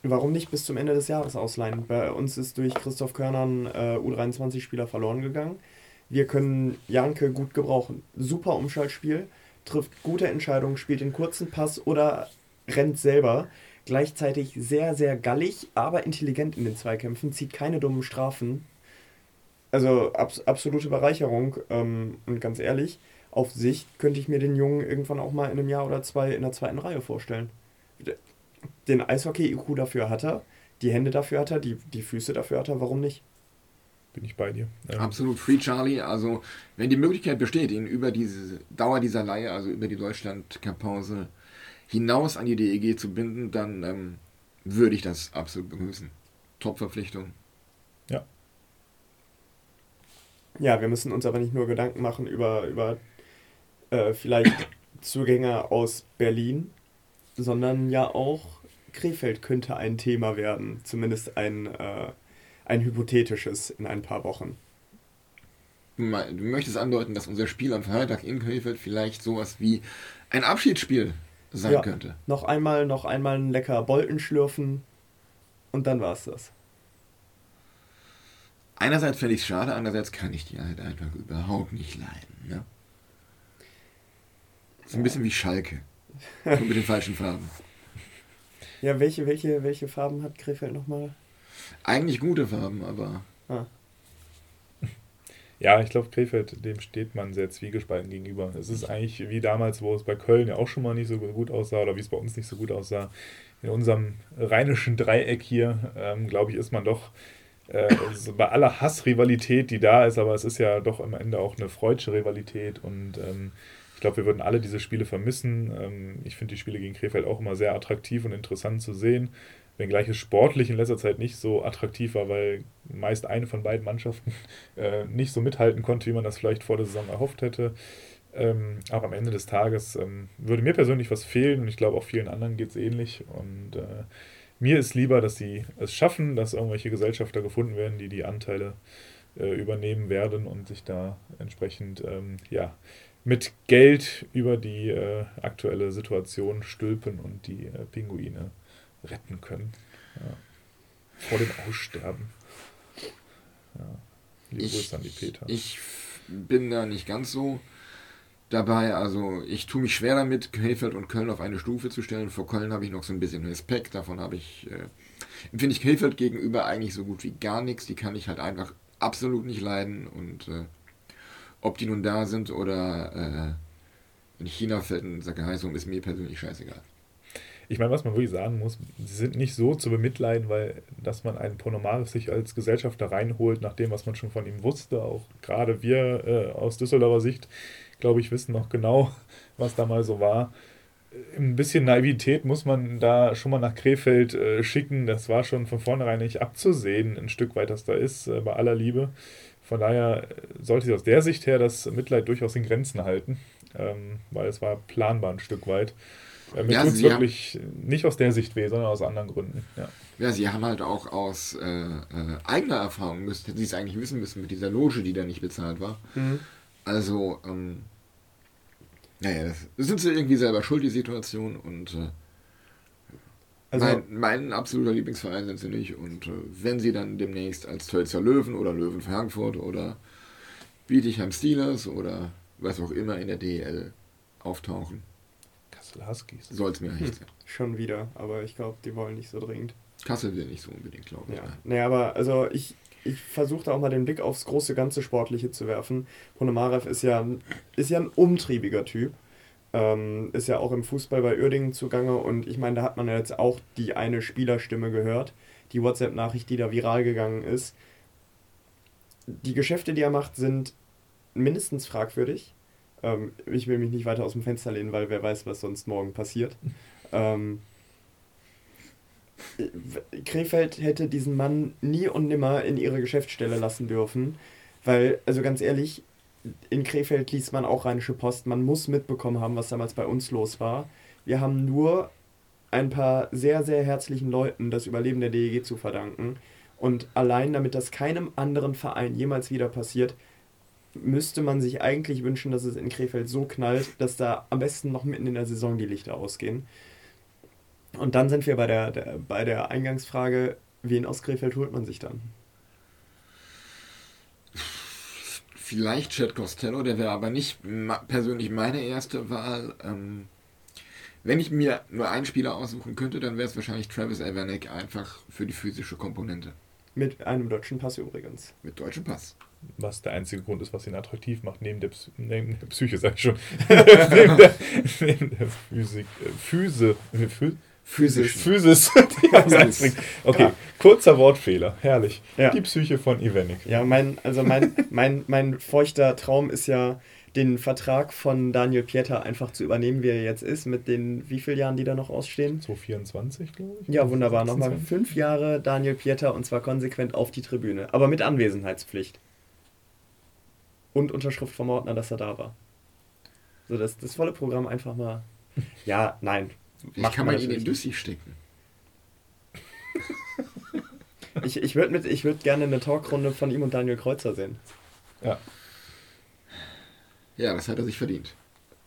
warum nicht bis zum Ende des Jahres ausleihen? Bei uns ist durch Christoph Körner ein äh, U23-Spieler verloren gegangen. Wir können Janke gut gebrauchen. Super Umschaltspiel, trifft gute Entscheidungen, spielt den kurzen Pass oder rennt selber. Gleichzeitig sehr, sehr gallig, aber intelligent in den Zweikämpfen, zieht keine dummen Strafen, also abs absolute Bereicherung. Ähm, und ganz ehrlich, auf Sicht könnte ich mir den Jungen irgendwann auch mal in einem Jahr oder zwei in der zweiten Reihe vorstellen. Den Eishockey-IQ dafür hat er, die Hände dafür hat er, die, die Füße dafür hat er, warum nicht? Bin ich bei dir. Ähm. Absolut Free Charlie. Also, wenn die Möglichkeit besteht, ihn über diese Dauer dieser Leihe, also über die Deutschland-Cup-Pause hinaus an die DEG zu binden, dann ähm, würde ich das absolut begrüßen. Top-Verpflichtung. Ja, ja, wir müssen uns aber nicht nur Gedanken machen über, über äh, vielleicht Zugänge aus Berlin, sondern ja auch Krefeld könnte ein Thema werden, zumindest ein, äh, ein hypothetisches in ein paar Wochen. du möchtest andeuten, dass unser Spiel am Freitag in Krefeld vielleicht sowas wie ein Abschiedsspiel sein ja, könnte. Noch einmal, noch einmal ein lecker Bolten schlürfen und dann war es das. Einerseits fände ich es schade, andererseits kann ich die halt einfach überhaupt nicht leiden. Ne? ist ein bisschen wie Schalke. Nur mit den falschen Farben. Ja, welche, welche, welche Farben hat Krefeld nochmal? Eigentlich gute Farben, aber. Ah. Ja, ich glaube, Krefeld, dem steht man sehr zwiegespalten gegenüber. Es ist eigentlich wie damals, wo es bei Köln ja auch schon mal nicht so gut aussah oder wie es bei uns nicht so gut aussah. In unserem rheinischen Dreieck hier, ähm, glaube ich, ist man doch äh, bei aller Hassrivalität, die da ist, aber es ist ja doch am Ende auch eine freudsche Rivalität und ähm, ich glaube, wir würden alle diese Spiele vermissen. Ähm, ich finde die Spiele gegen Krefeld auch immer sehr attraktiv und interessant zu sehen wenngleich es sportlich in letzter Zeit nicht so attraktiv war, weil meist eine von beiden Mannschaften *laughs* äh, nicht so mithalten konnte, wie man das vielleicht vor der Saison erhofft hätte. Ähm, auch am Ende des Tages ähm, würde mir persönlich was fehlen und ich glaube auch vielen anderen geht es ähnlich. Und äh, mir ist lieber, dass sie es schaffen, dass irgendwelche Gesellschafter gefunden werden, die die Anteile äh, übernehmen werden und sich da entsprechend ähm, ja, mit Geld über die äh, aktuelle Situation stülpen und die äh, Pinguine retten können. Ja. Vor dem Aussterben. Ja. Liebe ich, Grüße an die Peter. Ich bin da nicht ganz so dabei. Also ich tue mich schwer damit, Krefeld und Köln auf eine Stufe zu stellen. Vor Köln habe ich noch so ein bisschen Respekt. Davon habe ich, äh, empfinde ich Krefeld gegenüber eigentlich so gut wie gar nichts. Die kann ich halt einfach absolut nicht leiden. Und äh, ob die nun da sind oder äh, in China fällt ein Sack heiß um, ist mir persönlich scheißegal. Ich meine, was man wirklich sagen muss, sie sind nicht so zu bemitleiden, weil dass man einen Ponomaris sich als Gesellschafter reinholt, nach dem, was man schon von ihm wusste, auch gerade wir äh, aus Düsseldorfer Sicht, glaube ich, wissen noch genau, *laughs* was da mal so war. Ein bisschen Naivität muss man da schon mal nach Krefeld äh, schicken. Das war schon von vornherein nicht abzusehen, ein Stück weit, das da ist, äh, bei aller Liebe. Von daher äh, sollte sich aus der Sicht her das Mitleid durchaus in Grenzen halten, ähm, weil es war planbar ein Stück weit. Äh, mir ja, tut es wirklich haben, nicht aus der Sicht weh, sondern aus anderen Gründen. Ja, ja sie haben halt auch aus äh, äh, eigener Erfahrung, müssten sie es eigentlich wissen müssen, mit dieser Loge, die da nicht bezahlt war. Mhm. Also, ähm, naja, das sind sie irgendwie selber schuld, die Situation. Und äh, also, mein, mein, absoluter Lieblingsverein sind sie nicht. Und äh, wenn sie dann demnächst als Tölzer Löwen oder Löwen Frankfurt oder Bietigheim Steelers oder was auch immer in der DL auftauchen, Huskies. Soll es mir nicht hm. sein. Schon wieder, aber ich glaube, die wollen nicht so dringend. Kassel will nicht so unbedingt, glaube ich. Ja, nee, aber also ich, ich versuche da auch mal den Blick aufs große ganze Sportliche zu werfen. Ponomarev ist ja, ist ja ein umtriebiger Typ. Ähm, ist ja auch im Fußball bei Uerdingen zugange und ich meine, da hat man ja jetzt auch die eine Spielerstimme gehört, die WhatsApp-Nachricht, die da viral gegangen ist. Die Geschäfte, die er macht, sind mindestens fragwürdig. Ähm, ich will mich nicht weiter aus dem Fenster lehnen, weil wer weiß, was sonst morgen passiert. *laughs* Ähm, Krefeld hätte diesen Mann nie und nimmer in ihre Geschäftsstelle lassen dürfen, weil, also ganz ehrlich, in Krefeld liest man auch Rheinische Post, man muss mitbekommen haben, was damals bei uns los war. Wir haben nur ein paar sehr, sehr herzlichen Leuten das Überleben der DEG zu verdanken. Und allein damit das keinem anderen Verein jemals wieder passiert, müsste man sich eigentlich wünschen, dass es in Krefeld so knallt, dass da am besten noch mitten in der Saison die Lichter ausgehen. Und dann sind wir bei der, der bei der Eingangsfrage, wen aus Krefeld holt man sich dann? Vielleicht Chad Costello, der wäre aber nicht persönlich meine erste Wahl. Ähm, wenn ich mir nur einen Spieler aussuchen könnte, dann wäre es wahrscheinlich Travis Evernick, einfach für die physische Komponente. Mit einem deutschen Pass übrigens. Mit deutschem Pass was der einzige Grund ist, was ihn attraktiv macht, neben der, Psy neben der Psyche, sag ich schon. *laughs* neben, der, neben der Physik, äh, Physe, Phy Physisch. Physis. *laughs* okay, ja. kurzer Wortfehler, herrlich. Ja. Die Psyche von Ivenik. Ja, mein, also mein, mein, mein feuchter Traum ist ja, den Vertrag von Daniel Pieter einfach zu übernehmen, wie er jetzt ist, mit den wie vielen Jahren, die da noch ausstehen? 2024, glaube ich. Ja, wunderbar. Nochmal fünf Jahre Daniel Pieter und zwar konsequent auf die Tribüne, aber mit Anwesenheitspflicht und Unterschrift vom Ordner, dass er da war. So, das, das volle Programm einfach mal. Ja, nein. Wie kann man ihn in Düssi stecken? *laughs* ich ich würde würd gerne eine Talkrunde von ihm und Daniel Kreuzer sehen. Ja. Ja, das hat er sich verdient.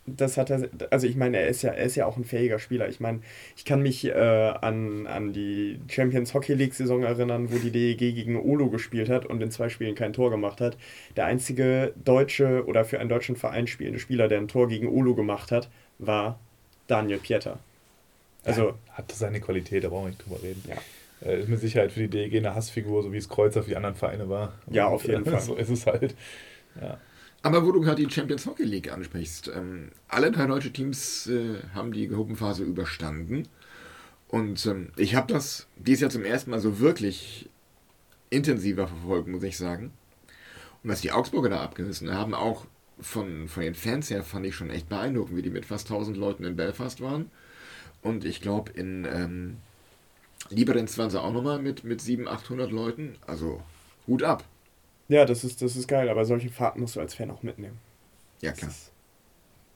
Das hat er, also ich meine, er ist ja, er ist ja auch ein fähiger Spieler. Ich meine, ich kann mich äh, an, an die Champions Hockey League Saison erinnern, wo die DEG gegen Olo gespielt hat und in zwei Spielen kein Tor gemacht hat. Der einzige deutsche oder für einen deutschen Verein spielende Spieler, der ein Tor gegen Olo gemacht hat, war Daniel Pieter. Also ja, hat seine Qualität, da brauchen wir nicht drüber reden. Ja. Äh, ist mit Sicherheit für die DEG eine Hassfigur, so wie es Kreuzer für die anderen Vereine war. Ja, auf jeden *laughs* Fall. So ist es halt. Ja. Aber wo du gerade die Champions Hockey League ansprichst, ähm, alle drei deutsche Teams äh, haben die Gruppenphase überstanden. Und ähm, ich habe das dieses Jahr zum ersten Mal so wirklich intensiver verfolgt, muss ich sagen. Und was die Augsburger da abgerissen haben, auch von, von den Fans her, fand ich schon echt beeindruckend, wie die mit fast 1000 Leuten in Belfast waren. Und ich glaube, in ähm, Liberenz waren sie auch nochmal mit, mit 700, 800 Leuten. Also Hut ab. Ja, das ist, das ist geil, aber solche Fahrten musst du als Fan auch mitnehmen. Ja, klar.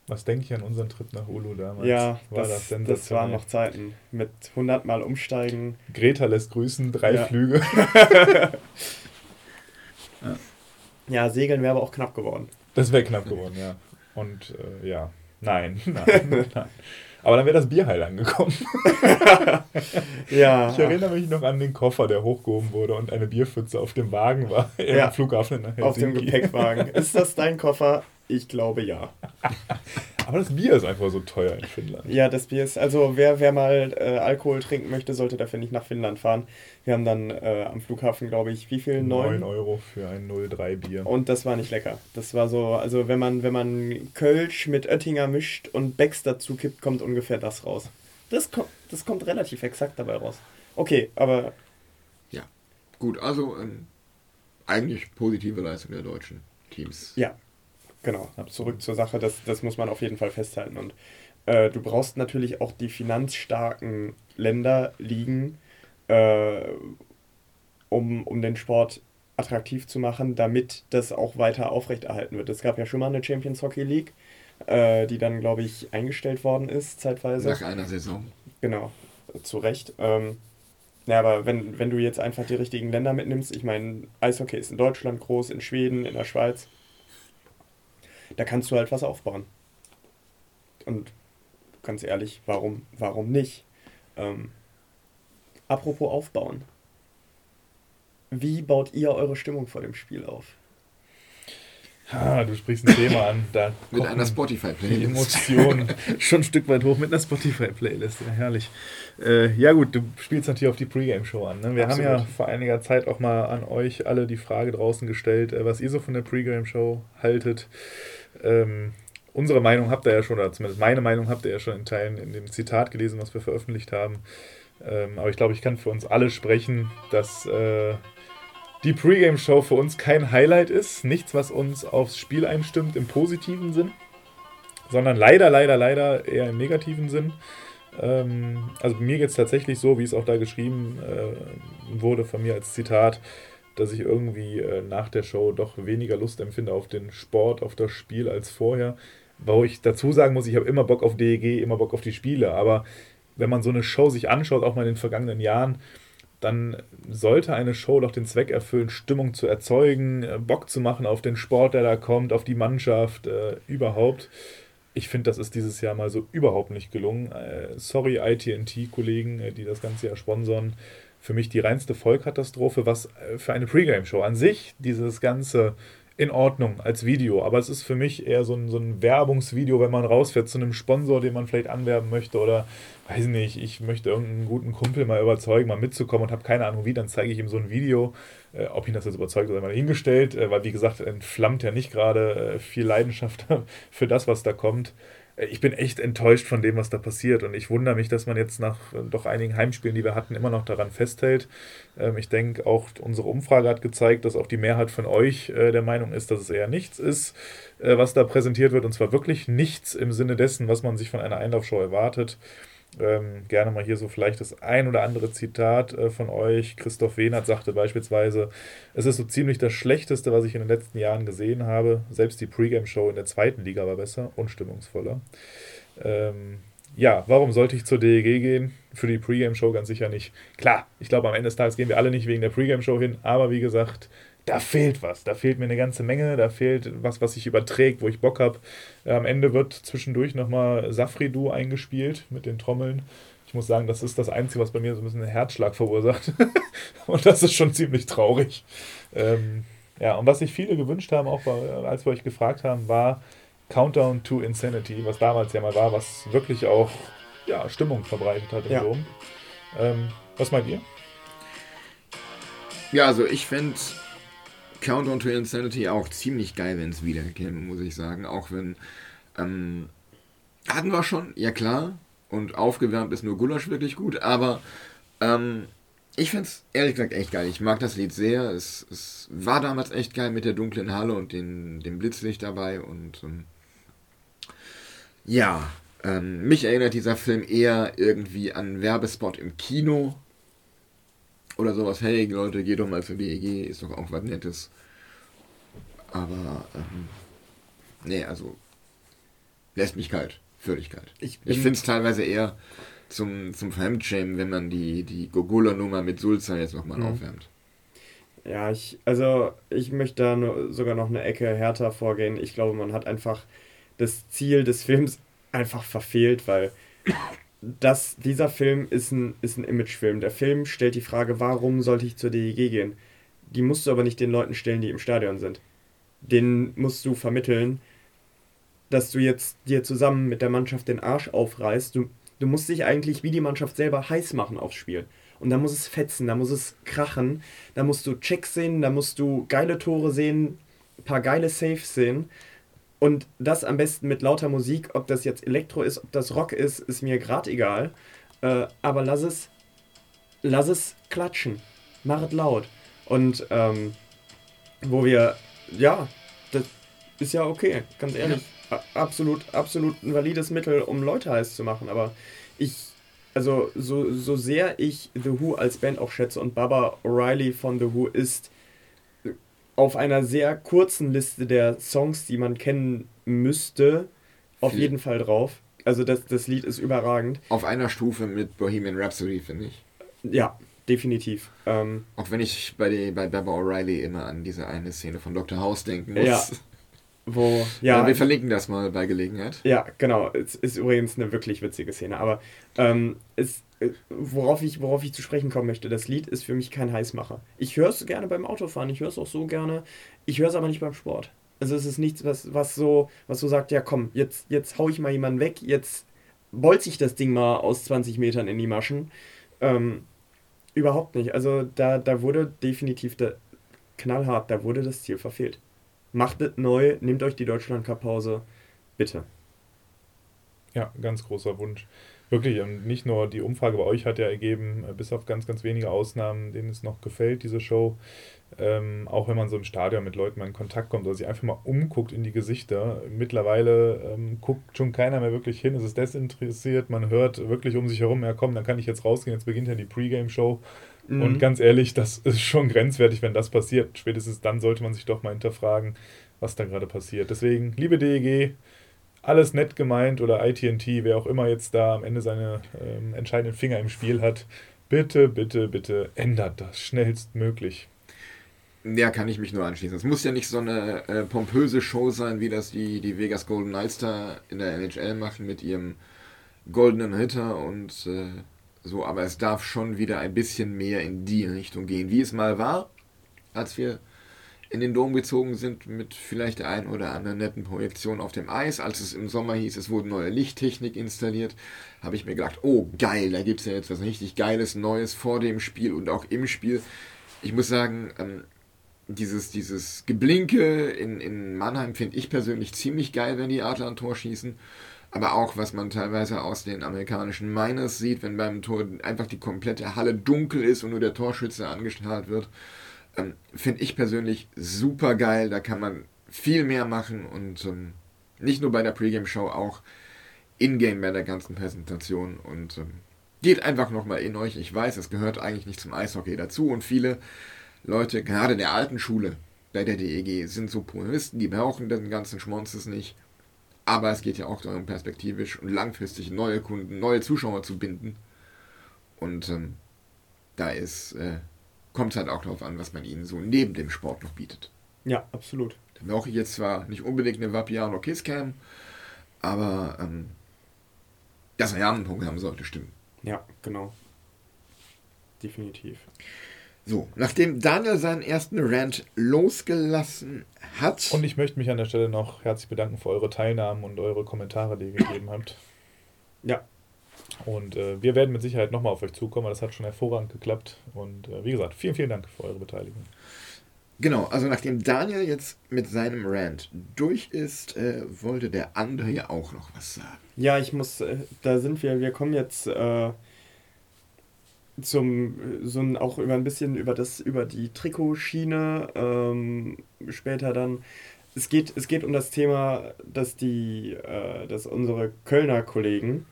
Was denke ich an unseren Trip nach Ulu damals? Ja, war das, das, das waren noch Zeiten. Mit 100 Mal umsteigen. Greta lässt grüßen, drei ja. Flüge. *laughs* ja. ja, Segeln wäre aber auch knapp geworden. Das wäre knapp geworden, ja. Und äh, ja, nein, *laughs* nein, nein. Aber dann wäre das Bier heil angekommen. *laughs* ja. Ich erinnere mich noch an den Koffer, der hochgehoben wurde und eine Bierpfütze auf dem Wagen war *laughs* im ja. Flughafen in Helsinki. Auf dem Gepäckwagen. Ist das dein Koffer? Ich glaube ja. *laughs* Aber das Bier ist einfach so teuer in Finnland. Ja, das Bier ist, also wer, wer mal äh, Alkohol trinken möchte, sollte dafür nicht nach Finnland fahren. Wir haben dann äh, am Flughafen, glaube ich, wie viel? 9 Euro für ein 03 Bier. Und das war nicht lecker. Das war so, also wenn man, wenn man Kölsch mit Oettinger mischt und Becks dazu kippt, kommt ungefähr das raus. Das kommt, das kommt relativ exakt dabei raus. Okay, aber. Ja, gut, also ähm, eigentlich positive Leistung der deutschen Teams. Ja, Genau, zurück zur Sache, das, das muss man auf jeden Fall festhalten. Und äh, du brauchst natürlich auch die finanzstarken Länder liegen, äh, um, um den Sport attraktiv zu machen, damit das auch weiter aufrechterhalten wird. Es gab ja schon mal eine Champions Hockey League, äh, die dann, glaube ich, eingestellt worden ist, zeitweise. Nach einer Saison. Genau, zu Recht. Ähm, ja, aber wenn, wenn du jetzt einfach die richtigen Länder mitnimmst, ich meine, Eishockey ist in Deutschland groß, in Schweden, in der Schweiz, da kannst du halt was aufbauen. Und ganz ehrlich, warum, warum nicht? Ähm, apropos aufbauen. Wie baut ihr eure Stimmung vor dem Spiel auf? Ah, du sprichst ein Thema an. Da *laughs* mit einer Spotify-Playlist. Die Emotionen *laughs* schon ein Stück weit hoch mit einer Spotify-Playlist. Ja, herrlich. Äh, ja, gut, du spielst natürlich auf die Pre-Game-Show an. Ne? Wir Absolut. haben ja vor einiger Zeit auch mal an euch alle die Frage draußen gestellt, äh, was ihr so von der Pre-Game-Show haltet. Ähm, unsere Meinung habt ihr ja schon, oder zumindest meine Meinung habt ihr ja schon in Teilen in dem Zitat gelesen, was wir veröffentlicht haben. Ähm, aber ich glaube, ich kann für uns alle sprechen, dass äh, die Pre-Game-Show für uns kein Highlight ist. Nichts, was uns aufs Spiel einstimmt im positiven Sinn, sondern leider, leider, leider eher im negativen Sinn. Ähm, also mir geht es tatsächlich so, wie es auch da geschrieben äh, wurde von mir als Zitat dass ich irgendwie äh, nach der Show doch weniger Lust empfinde auf den Sport, auf das Spiel als vorher. Wo ich dazu sagen muss, ich habe immer Bock auf DEG, immer Bock auf die Spiele, aber wenn man so eine Show sich anschaut, auch mal in den vergangenen Jahren, dann sollte eine Show doch den Zweck erfüllen, Stimmung zu erzeugen, äh, Bock zu machen auf den Sport, der da kommt, auf die Mannschaft, äh, überhaupt. Ich finde, das ist dieses Jahr mal so überhaupt nicht gelungen. Äh, sorry, ITNT-Kollegen, äh, die das ganze Jahr sponsern für mich die reinste Vollkatastrophe, was äh, für eine Pre-Game-Show. An sich dieses ganze in Ordnung als Video, aber es ist für mich eher so ein, so ein Werbungsvideo, wenn man rausfährt zu einem Sponsor, den man vielleicht anwerben möchte oder weiß nicht, ich möchte irgendeinen guten Kumpel mal überzeugen, mal mitzukommen und habe keine Ahnung wie, dann zeige ich ihm so ein Video, äh, ob ihn das jetzt überzeugt, sei mal hingestellt, äh, weil wie gesagt, entflammt ja nicht gerade äh, viel Leidenschaft *laughs* für das, was da kommt ich bin echt enttäuscht von dem, was da passiert. Und ich wundere mich, dass man jetzt nach äh, doch einigen Heimspielen, die wir hatten, immer noch daran festhält. Ähm, ich denke, auch unsere Umfrage hat gezeigt, dass auch die Mehrheit von euch äh, der Meinung ist, dass es eher nichts ist, äh, was da präsentiert wird. Und zwar wirklich nichts im Sinne dessen, was man sich von einer Einlaufshow erwartet. Ähm, gerne mal hier so vielleicht das ein oder andere Zitat äh, von euch. Christoph Wehnert sagte beispielsweise, es ist so ziemlich das Schlechteste, was ich in den letzten Jahren gesehen habe. Selbst die Pre-Game-Show in der zweiten Liga war besser und stimmungsvoller. Ähm, ja, warum sollte ich zur DEG gehen? Für die Pre-Game-Show ganz sicher nicht. Klar, ich glaube, am Ende des Tages gehen wir alle nicht wegen der Pre-Game-Show hin, aber wie gesagt, da fehlt was. Da fehlt mir eine ganze Menge, da fehlt was, was sich überträgt, wo ich Bock habe. Äh, am Ende wird zwischendurch nochmal Safridu eingespielt mit den Trommeln. Ich muss sagen, das ist das Einzige, was bei mir so ein bisschen einen Herzschlag verursacht. *laughs* und das ist schon ziemlich traurig. Ähm, ja, und was sich viele gewünscht haben, auch als wir euch gefragt haben, war Countdown to Insanity, was damals ja mal war, was wirklich auch ja, Stimmung verbreitet hat im ja. Dom. Ähm, was meint ihr? Ja, also ich fände Countdown to Insanity auch ziemlich geil, wenn es wiederkäme, muss ich sagen. Auch wenn. Ähm, hatten wir schon, ja klar. Und aufgewärmt ist nur Gulasch wirklich gut, aber ähm, ich finde es ehrlich gesagt echt geil. Ich mag das Lied sehr. Es, es, war damals echt geil mit der dunklen Halle und den, dem Blitzlicht dabei. Und ähm, ja, ähm, mich erinnert dieser Film eher irgendwie an Werbespot im Kino. Oder sowas. Hey Leute, geht doch mal zur DEG, ist doch auch was Nettes. Aber, ähm, nee, also, lässt mich kalt. Völlig kalt. Ich, ich finde es teilweise eher zum, zum Fremdschämen, wenn man die, die Gogula-Nummer mit Sulza jetzt nochmal mhm. aufwärmt. Ja, ich, also ich möchte da nur, sogar noch eine Ecke härter vorgehen. Ich glaube, man hat einfach das Ziel des Films einfach verfehlt, weil das, dieser Film ist ein, ist ein Imagefilm. Der Film stellt die Frage, warum sollte ich zur DEG gehen? Die musst du aber nicht den Leuten stellen, die im Stadion sind. Den musst du vermitteln, dass du jetzt dir zusammen mit der Mannschaft den Arsch aufreißt. Du Du musst dich eigentlich wie die Mannschaft selber heiß machen aufs Spiel. Und da muss es fetzen, da muss es krachen, da musst du Checks sehen, da musst du geile Tore sehen, paar geile Saves sehen. Und das am besten mit lauter Musik, ob das jetzt Elektro ist, ob das Rock ist, ist mir gerade egal. Äh, aber lass es, lass es klatschen. Mach es laut. Und ähm, wo wir, ja, das ist ja okay, ganz ehrlich absolut, absolut ein valides Mittel, um Leute heiß zu machen. Aber ich, also so, so sehr ich The Who als Band auch schätze und Baba O'Reilly von The Who ist auf einer sehr kurzen Liste der Songs, die man kennen müsste, auf Viel. jeden Fall drauf. Also das, das Lied ist überragend. Auf einer Stufe mit Bohemian Rhapsody, finde ich. Ja, definitiv. Ähm, auch wenn ich bei, die, bei Baba O'Reilly immer an diese eine Szene von Dr. House denken muss. Ja, wo, *laughs* ja, ja, wir verlinken das mal bei Gelegenheit. Ja, genau. Es ist übrigens eine wirklich witzige Szene. Aber ähm, es, worauf, ich, worauf ich zu sprechen kommen möchte, das Lied ist für mich kein Heißmacher. Ich höre es gerne beim Autofahren, ich höre es auch so gerne. Ich höre es aber nicht beim Sport. Also es ist nichts, was, was so, was so sagt, ja komm, jetzt, jetzt hau ich mal jemanden weg, jetzt bolze ich das Ding mal aus 20 Metern in die Maschen. Ähm, überhaupt nicht. Also da, da wurde definitiv der, knallhart, da wurde das Ziel verfehlt. Macht es neu, nehmt euch die Deutschland-Cup-Pause, bitte. Ja, ganz großer Wunsch. Wirklich, und nicht nur die Umfrage bei euch hat ja ergeben, äh, bis auf ganz, ganz wenige Ausnahmen, denen es noch gefällt, diese Show, ähm, auch wenn man so im Stadion mit Leuten mal in Kontakt kommt oder sich einfach mal umguckt in die Gesichter. Mittlerweile ähm, guckt schon keiner mehr wirklich hin, es ist desinteressiert, man hört wirklich um sich herum, ja komm, dann kann ich jetzt rausgehen, jetzt beginnt ja die Pre-Game-Show Mhm. Und ganz ehrlich, das *laughs* ist schon grenzwertig, wenn das passiert. Spätestens dann sollte man sich doch mal hinterfragen, was da gerade passiert. Deswegen, liebe DEG, alles nett gemeint oder ITNT, wer auch immer jetzt da am Ende seine ähm, entscheidenden Finger im Spiel hat, bitte, bitte, bitte ändert das schnellstmöglich. Ja, kann ich mich nur anschließen. Es muss ja nicht so eine äh, pompöse Show sein, wie das die, die Vegas Golden Knights da in der NHL machen mit ihrem goldenen Hitter und äh, so, aber es darf schon wieder ein bisschen mehr in die Richtung gehen, wie es mal war, als wir in den Dom gezogen sind mit vielleicht der oder anderen netten Projektion auf dem Eis. Als es im Sommer hieß, es wurde neue Lichttechnik installiert, habe ich mir gedacht, oh geil, da gibt es ja jetzt was richtig Geiles, Neues vor dem Spiel und auch im Spiel. Ich muss sagen, ähm, dieses, dieses Geblinke in, in Mannheim finde ich persönlich ziemlich geil, wenn die Adler ein Tor schießen aber auch was man teilweise aus den amerikanischen Miners sieht, wenn beim Tor einfach die komplette Halle dunkel ist und nur der Torschütze angestrahlt wird, ähm, finde ich persönlich super geil. Da kann man viel mehr machen und ähm, nicht nur bei der Pre-Game-Show, auch in-game bei der ganzen Präsentation und ähm, geht einfach nochmal in euch. Ich weiß, es gehört eigentlich nicht zum Eishockey dazu und viele Leute, gerade der alten Schule bei der DEG, sind so Puristen, die brauchen den ganzen Schmonzes nicht aber es geht ja auch darum, perspektivisch und langfristig neue Kunden, neue Zuschauer zu binden. Und ähm, da ist äh, kommt es halt auch darauf an, was man ihnen so neben dem Sport noch bietet. Ja, absolut. Da brauche ich jetzt zwar nicht unbedingt eine Vapiano Kisscam, aber ähm, dass er ja einen Punkt haben sollte, stimmen. Ja, genau. Definitiv. So, nachdem Daniel seinen ersten Rant losgelassen hat. Und ich möchte mich an der Stelle noch herzlich bedanken für eure Teilnahmen und eure Kommentare, die ihr gegeben habt. Ja. Und äh, wir werden mit Sicherheit nochmal auf euch zukommen, weil das hat schon hervorragend geklappt. Und äh, wie gesagt, vielen, vielen Dank für eure Beteiligung. Genau, also nachdem Daniel jetzt mit seinem Rant durch ist, äh, wollte der andere ja auch noch was sagen. Ja, ich muss, äh, da sind wir, wir kommen jetzt äh, zum, so ein, auch über ein bisschen über das, über die Trikotschiene, ähm, später dann. Es geht, es geht um das Thema, dass die, äh, dass unsere Kölner Kollegen,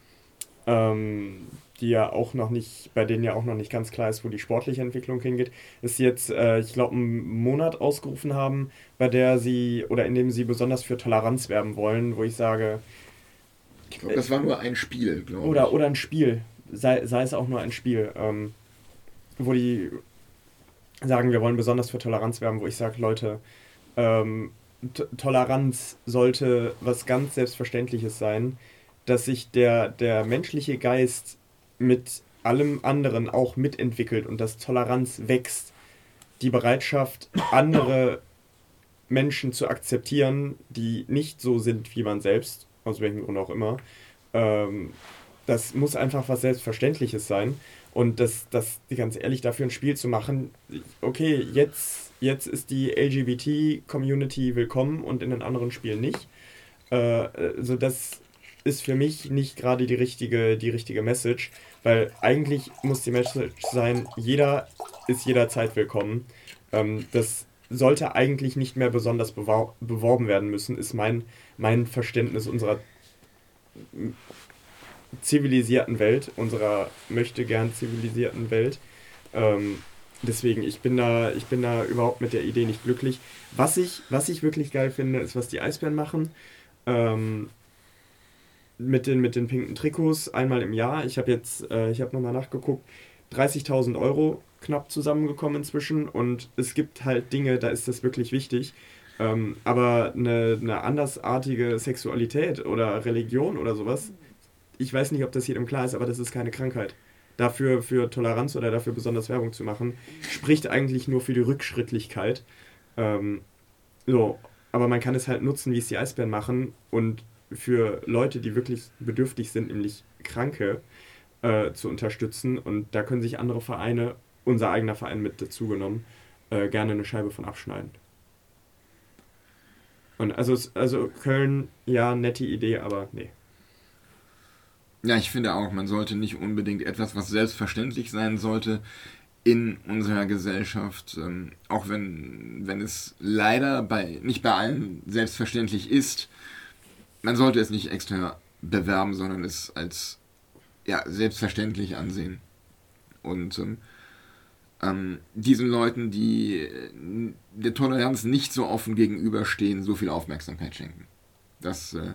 ähm, die ja auch noch nicht, bei denen ja auch noch nicht ganz klar ist, wo die sportliche Entwicklung hingeht, sie jetzt, äh, ich glaube, einen Monat ausgerufen haben, bei der sie oder in dem sie besonders für Toleranz werben wollen, wo ich sage. Ich glaube, das war nur ein Spiel, glaube ich. Oder, oder ein Spiel, sei, sei es auch nur ein Spiel, ähm, wo die sagen, wir wollen besonders für Toleranz werben, wo ich sage, Leute, ähm, Toleranz sollte was ganz Selbstverständliches sein, dass sich der, der menschliche Geist mit allem anderen auch mitentwickelt und dass Toleranz wächst. Die Bereitschaft, andere Menschen zu akzeptieren, die nicht so sind wie man selbst, aus welchem Grund auch immer, ähm, das muss einfach was Selbstverständliches sein. Und das, das, ganz ehrlich, dafür ein Spiel zu machen, okay, jetzt, jetzt ist die LGBT-Community willkommen und in den anderen Spielen nicht. Äh, also das ist für mich nicht gerade die richtige, die richtige Message, weil eigentlich muss die Message sein, jeder ist jederzeit willkommen. Ähm, das sollte eigentlich nicht mehr besonders beworben werden müssen, ist mein, mein Verständnis unserer zivilisierten Welt, unserer möchte gern zivilisierten Welt. Ähm, deswegen, ich bin da, ich bin da überhaupt mit der Idee nicht glücklich. Was ich, was ich wirklich geil finde, ist, was die Eisbären machen. Ähm, mit den, mit den pinken Trikots einmal im Jahr. Ich habe jetzt, äh, ich habe nochmal nachgeguckt, 30.000 Euro knapp zusammengekommen inzwischen und es gibt halt Dinge, da ist das wirklich wichtig. Ähm, aber eine, eine andersartige Sexualität oder Religion oder sowas, ich weiß nicht, ob das jedem klar ist, aber das ist keine Krankheit. Dafür für Toleranz oder dafür besonders Werbung zu machen, spricht eigentlich nur für die Rückschrittlichkeit. Ähm, so, aber man kann es halt nutzen, wie es die Eisbären machen und für Leute, die wirklich bedürftig sind, nämlich Kranke, äh, zu unterstützen. Und da können sich andere Vereine, unser eigener Verein mit dazugenommen, äh, gerne eine Scheibe von abschneiden. Und also, also Köln, ja, nette Idee, aber nee. Ja, ich finde auch, man sollte nicht unbedingt etwas, was selbstverständlich sein sollte, in unserer Gesellschaft, ähm, auch wenn, wenn es leider bei, nicht bei allen selbstverständlich ist, man sollte es nicht extra bewerben, sondern es als ja, selbstverständlich ansehen. Und ähm, ähm, diesen Leuten, die äh, der Toleranz nicht so offen gegenüberstehen, so viel Aufmerksamkeit schenken. Das äh,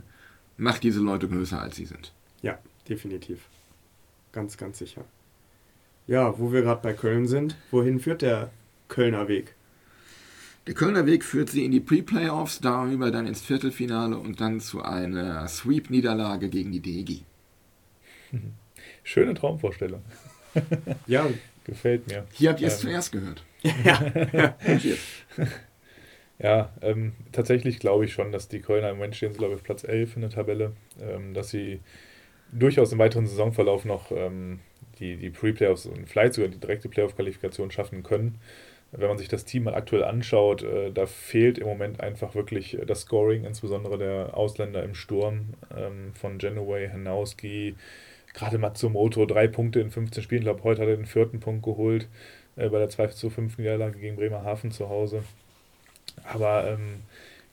macht diese Leute größer, als sie sind. Ja, definitiv. Ganz, ganz sicher. Ja, wo wir gerade bei Köln sind, wohin führt der Kölner Weg? Der Kölner Weg führt sie in die Pre-Playoffs, darüber dann ins Viertelfinale und dann zu einer Sweep-Niederlage gegen die DEG. Schöne Traumvorstellung. ja. *laughs* Gefällt mir. Hier habt ihr es ähm, zuerst gehört. *laughs* ja. *laughs* ja, ähm, tatsächlich glaube ich schon, dass die Kölner im Moment stehen, glaube ich, Platz 11 in der Tabelle, ähm, dass sie durchaus im weiteren Saisonverlauf noch ähm, die, die Pre-Playoffs und vielleicht sogar die direkte Playoff-Qualifikation schaffen können. Wenn man sich das Team mal aktuell anschaut, äh, da fehlt im Moment einfach wirklich das Scoring, insbesondere der Ausländer im Sturm ähm, von Genoway, Hanowski, gerade Matsumoto, drei Punkte in 15 Spielen. Ich glaube, heute hat er den vierten Punkt geholt äh, bei der 2 zu 5 Niederlage gegen Bremerhaven zu Hause. Aber ähm,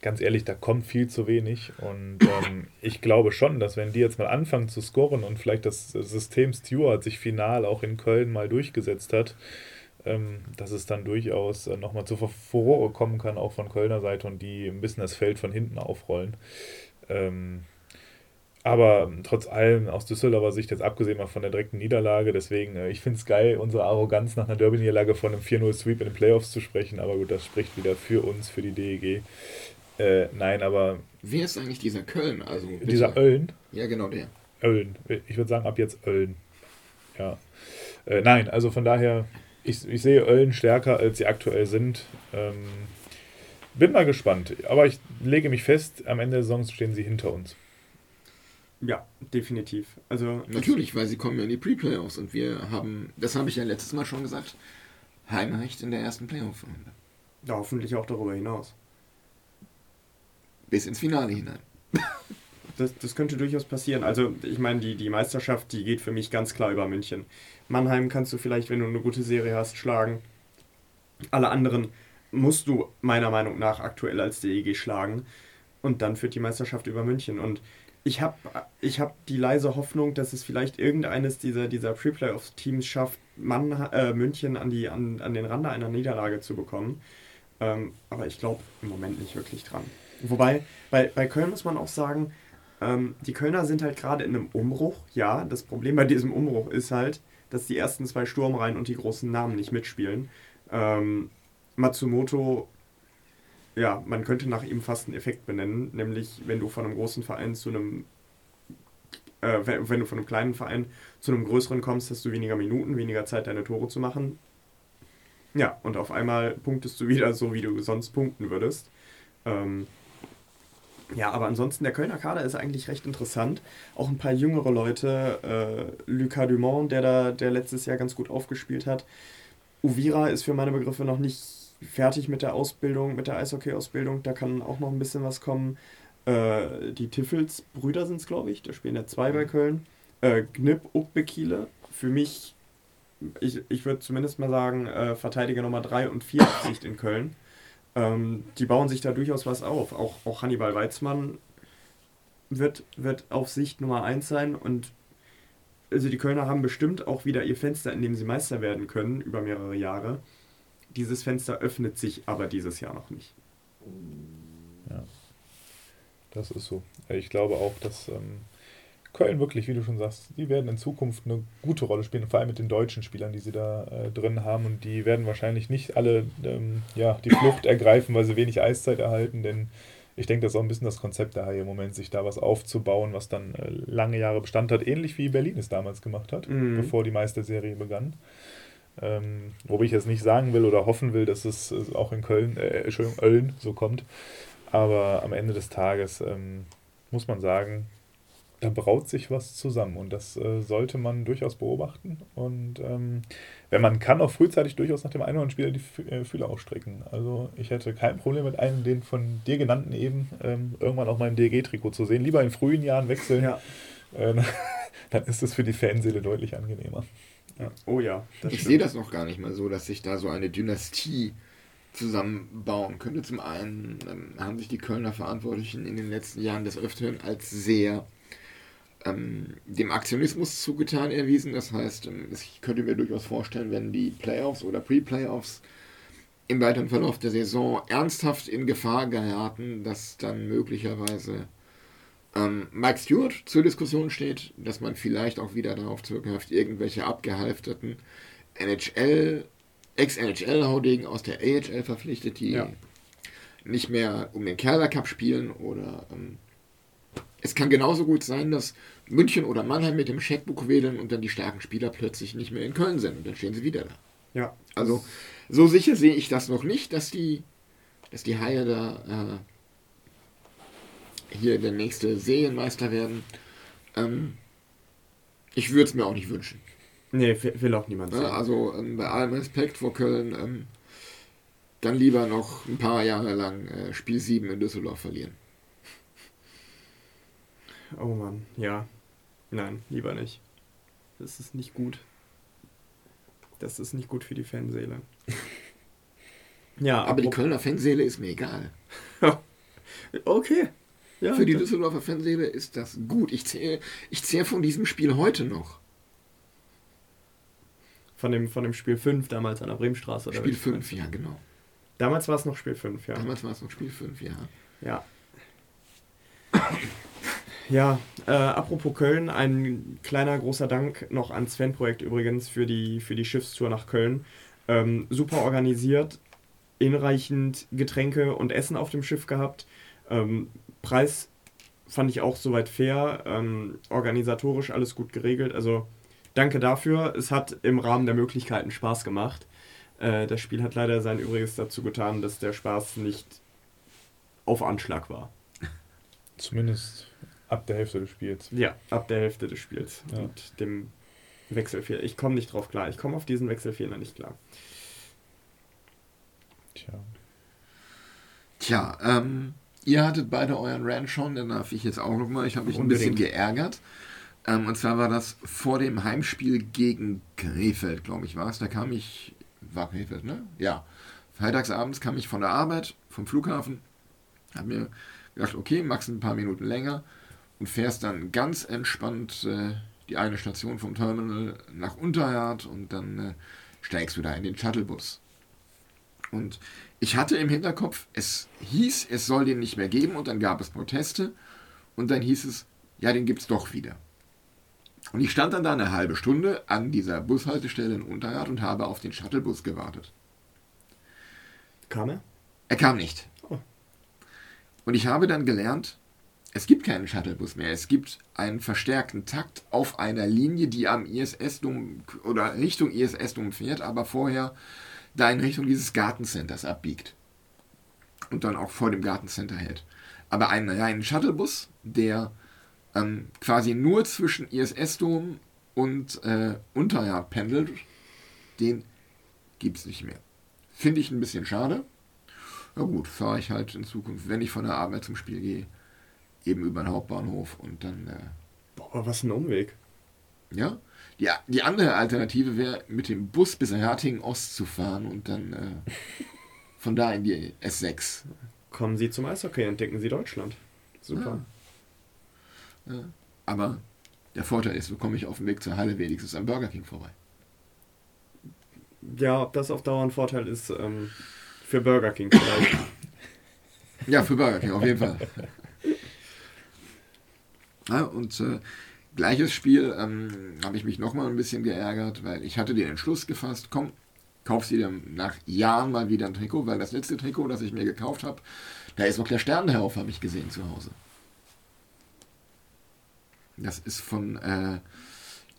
ganz ehrlich, da kommt viel zu wenig. Und ähm, ich glaube schon, dass wenn die jetzt mal anfangen zu scoren und vielleicht das System Stewart sich final auch in Köln mal durchgesetzt hat, dass es dann durchaus äh, nochmal zu Furore kommen kann, auch von Kölner Seite und die ein bisschen das Feld von hinten aufrollen. Ähm, aber trotz allem aus Düsseldorfer Sicht, jetzt abgesehen mal von der direkten Niederlage, deswegen, äh, ich finde es geil, unsere Arroganz nach einer Derby-Niederlage von einem 4-0-Sweep in den Playoffs zu sprechen, aber gut, das spricht wieder für uns, für die DEG. Äh, nein, aber. Wer ist eigentlich dieser Köln? Also, dieser Ölln? Ja, genau der. Ölln. Ich würde sagen, ab jetzt Ölln. Ja. Äh, nein, also von daher, ich, ich sehe Ölln stärker, als sie aktuell sind. Ähm, bin mal gespannt. Aber ich lege mich fest, am Ende der Saison stehen sie hinter uns. Ja, definitiv. Also Natürlich, weil sie kommen ja in die Pre-Playoffs und wir haben, das habe ich ja letztes Mal schon gesagt, Heimrecht in der ersten Playoff-Runde. Ja, hoffentlich auch darüber hinaus. Bis ins Finale hinein. Das, das könnte durchaus passieren. Also, ich meine, die, die Meisterschaft, die geht für mich ganz klar über München. Mannheim kannst du vielleicht, wenn du eine gute Serie hast, schlagen. Alle anderen musst du meiner Meinung nach aktuell als DEG schlagen. Und dann führt die Meisterschaft über München. Und ich habe ich hab die leise Hoffnung, dass es vielleicht irgendeines dieser, dieser Pre-Playoff-Teams schafft, Mann, äh, München an, die, an, an den Rand einer Niederlage zu bekommen. Ähm, aber ich glaube im Moment nicht wirklich dran. Wobei, bei, bei Köln muss man auch sagen, ähm, die Kölner sind halt gerade in einem Umbruch. Ja, das Problem bei diesem Umbruch ist halt, dass die ersten zwei Sturmreihen und die großen Namen nicht mitspielen. Ähm, Matsumoto ja, man könnte nach ihm fast einen Effekt benennen, nämlich wenn du von einem großen Verein zu einem, äh, wenn du von einem kleinen Verein zu einem größeren kommst, hast du weniger Minuten, weniger Zeit, deine Tore zu machen. Ja, und auf einmal punktest du wieder so, wie du sonst punkten würdest. Ähm, ja, aber ansonsten, der Kölner Kader ist eigentlich recht interessant. Auch ein paar jüngere Leute, äh, Lucas Dumont, der da, der letztes Jahr ganz gut aufgespielt hat. Uvira ist für meine Begriffe noch nicht fertig mit der Ausbildung, mit der Eishockey-Ausbildung. Da kann auch noch ein bisschen was kommen. Äh, die Tiffels Brüder sind es, glaube ich. Da spielen ja zwei bei Köln. Äh, Gnip Ukbekiele. Für mich, ich, ich würde zumindest mal sagen, äh, Verteidiger Nummer 3 und 4 auf Sicht in Köln. Ähm, die bauen sich da durchaus was auf. Auch, auch Hannibal Weizmann wird, wird auf Sicht Nummer 1 sein und also die Kölner haben bestimmt auch wieder ihr Fenster, in dem sie Meister werden können über mehrere Jahre. Dieses Fenster öffnet sich aber dieses Jahr noch nicht. Ja, das ist so. Ich glaube auch, dass ähm, Köln wirklich, wie du schon sagst, die werden in Zukunft eine gute Rolle spielen, vor allem mit den deutschen Spielern, die sie da äh, drin haben. Und die werden wahrscheinlich nicht alle ähm, ja, die Flucht ergreifen, weil sie wenig Eiszeit erhalten, denn ich denke, das ist auch ein bisschen das Konzept daher im Moment, sich da was aufzubauen, was dann äh, lange Jahre Bestand hat, ähnlich wie Berlin es damals gemacht hat, mhm. bevor die Meisterserie begann. Ähm, wobei ich jetzt nicht sagen will oder hoffen will, dass es auch in Köln, äh, Entschuldigung, Ölln so kommt. Aber am Ende des Tages ähm, muss man sagen, da braut sich was zusammen und das äh, sollte man durchaus beobachten. Und ähm, wenn man kann, auch frühzeitig durchaus nach dem einen oder anderen Spieler die äh, Fühler ausstrecken. Also ich hätte kein Problem mit einem den von dir genannten eben ähm, irgendwann auch mal im DG-Trikot zu sehen. Lieber in frühen Jahren wechseln. Ja. Äh, *laughs* dann ist es für die Fanseele deutlich angenehmer. Ja. Oh ja. ich sehe das noch gar nicht mal so, dass sich da so eine Dynastie zusammenbauen könnte. Zum einen ähm, haben sich die Kölner Verantwortlichen in den letzten Jahren des Öfteren als sehr ähm, dem Aktionismus zugetan erwiesen. Das heißt, ähm, ich könnte mir durchaus vorstellen, wenn die Playoffs oder Pre-Playoffs im weiteren Verlauf der Saison ernsthaft in Gefahr geraten, dass dann möglicherweise ähm, Mike Stewart zur Diskussion steht, dass man vielleicht auch wieder darauf zurückgreift, irgendwelche abgehalfterten NHL, Ex-NHL-Haudegen aus der AHL verpflichtet, die ja. nicht mehr um den Kerler Cup spielen oder ähm, es kann genauso gut sein, dass München oder Mannheim mit dem Scheckbuch wählen und dann die starken Spieler plötzlich nicht mehr in Köln sind und dann stehen sie wieder da. Ja. Also so sicher sehe ich das noch nicht, dass die, dass die Haie da äh, hier der nächste Serienmeister werden. Ähm, ich würde es mir auch nicht wünschen. Nee, will auch niemand sagen. also ähm, bei allem Respekt vor Köln, ähm, dann lieber noch ein paar Jahre lang äh, Spiel 7 in Düsseldorf verlieren. Oh Mann, ja. Nein, lieber nicht. Das ist nicht gut. Das ist nicht gut für die Fanseele. *laughs* ja, aber die Kölner Fanseele ist mir egal. *laughs* okay. Ja, Für die Düsseldorfer Fanseele ist das gut. Ich zähle ich zähl von diesem Spiel heute noch. Von dem, von dem Spiel 5 damals an der Bremenstraße? Oder Spiel 5, ja, genau. Damals war es noch Spiel 5, ja. Damals war es noch Spiel 5, ja. Ja. Ja, äh, apropos Köln, ein kleiner großer Dank noch ans Fanprojekt übrigens für die, für die Schiffstour nach Köln. Ähm, super organisiert, hinreichend Getränke und Essen auf dem Schiff gehabt. Ähm, Preis fand ich auch soweit fair, ähm, organisatorisch alles gut geregelt. Also danke dafür. Es hat im Rahmen der Möglichkeiten Spaß gemacht. Äh, das Spiel hat leider sein Übriges dazu getan, dass der Spaß nicht auf Anschlag war. Zumindest ab der Hälfte des Spiels. Ja, ab der Hälfte des Spiels. Ja. Und dem Wechselfehler. Ich komme nicht drauf klar. Ich komme auf diesen Wechselfehler nicht klar. Tja. Tja, ähm, ihr hattet beide euren Rant schon, dann darf ich jetzt auch nochmal. Ich habe mich Unbedingt. ein bisschen geärgert. Ähm, und zwar war das vor dem Heimspiel gegen Krefeld, glaube ich, war es. Da kam ich, war Krefeld, ne? Ja. Freitagsabends kam ich von der Arbeit, vom Flughafen, habe mir gedacht, okay, machst ein paar Minuten länger und fährst dann ganz entspannt äh, die eine Station vom Terminal nach Unterhard und dann äh, steigst du da in den Shuttlebus. Und ich hatte im Hinterkopf, es hieß, es soll den nicht mehr geben und dann gab es Proteste und dann hieß es, ja, den gibt es doch wieder. Und ich stand dann da eine halbe Stunde an dieser Bushaltestelle in Unterhard und habe auf den Shuttlebus gewartet. Kam er? Er kam nicht. Oh. Und ich habe dann gelernt, es gibt keinen Shuttlebus mehr. Es gibt einen verstärkten Takt auf einer Linie, die am ISS-Dom oder Richtung ISS-Dom fährt, aber vorher da in Richtung dieses Gartencenters abbiegt. Und dann auch vor dem Gartencenter hält. Aber einen reinen Shuttlebus, der ähm, quasi nur zwischen ISS-Dom und äh, Unterjahr pendelt, den gibt es nicht mehr. Finde ich ein bisschen schade. Na gut, fahre ich halt in Zukunft, wenn ich von der Arbeit zum Spiel gehe, eben über den Hauptbahnhof und dann. Äh, Boah, was ein Umweg. Ja. Die, die andere Alternative wäre, mit dem Bus bis Hertingen Ost zu fahren und dann äh, *laughs* von da in die S6. Kommen Sie zum Eishockey, entdecken Sie Deutschland. Super. Ja. Ja. Aber der Vorteil ist, bekomme ich auf dem Weg zur Halle wenigstens am Burger King vorbei. Ja, ob das auf Dauer ein Vorteil ist, ähm, für Burger King vielleicht. ja, für Burger King, auf jeden Fall. *laughs* Ja, und äh, gleiches Spiel ähm, habe ich mich nochmal ein bisschen geärgert, weil ich hatte den Entschluss gefasst, komm, kauf sie dann nach Jahren mal wieder ein Trikot, weil das letzte Trikot, das ich mir gekauft habe, da ist noch der Stern drauf, habe ich gesehen zu Hause. Das ist von äh,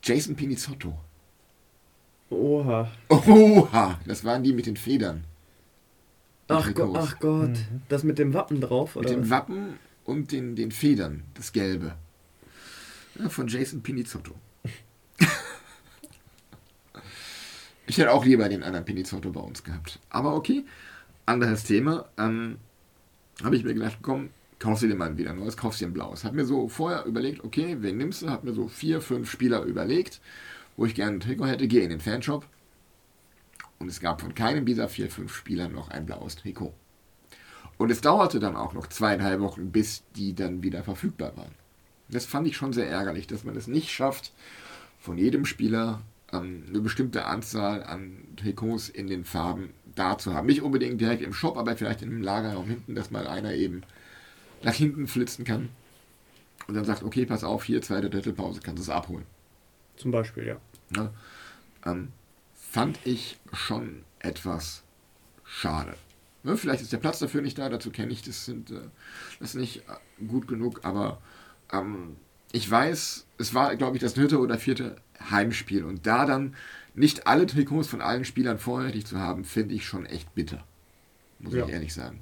Jason Pinizotto. Oha. Oha, das waren die mit den Federn. Ach, Go ach Gott, mhm. das mit dem Wappen drauf, oder? Mit dem Wappen und den, den Federn, das Gelbe. Von Jason Pinizotto. *laughs* ich hätte auch lieber den anderen Pinizotto bei uns gehabt. Aber okay, anderes Thema. Ähm, Habe ich mir gedacht, komm, kaufst du dir mal wieder ein neues, kaufst dir ein blaues. Hab mir so vorher überlegt, okay, wen nimmst du? Hab mir so vier, fünf Spieler überlegt, wo ich gerne ein Trikot hätte. Gehe in den Fanshop. Und es gab von keinem dieser vier, fünf Spieler noch ein blaues Trikot. Und es dauerte dann auch noch zweieinhalb Wochen, bis die dann wieder verfügbar waren. Das fand ich schon sehr ärgerlich, dass man es nicht schafft, von jedem Spieler ähm, eine bestimmte Anzahl an Trikots in den Farben da zu haben. Nicht unbedingt direkt im Shop, aber vielleicht in einem Lagerraum hinten, dass mal einer eben nach hinten flitzen kann und dann sagt, okay, pass auf, hier, zweite Drittelpause, kannst du es abholen. Zum Beispiel, ja. ja ähm, fand ich schon etwas schade. Ne, vielleicht ist der Platz dafür nicht da, dazu kenne ich, das sind äh, das ist nicht äh, gut genug, aber ähm, ich weiß, es war, glaube ich, das dritte oder vierte Heimspiel und da dann nicht alle Trikots von allen Spielern vorrätig zu haben, finde ich schon echt bitter. Muss ja. ich ehrlich sagen.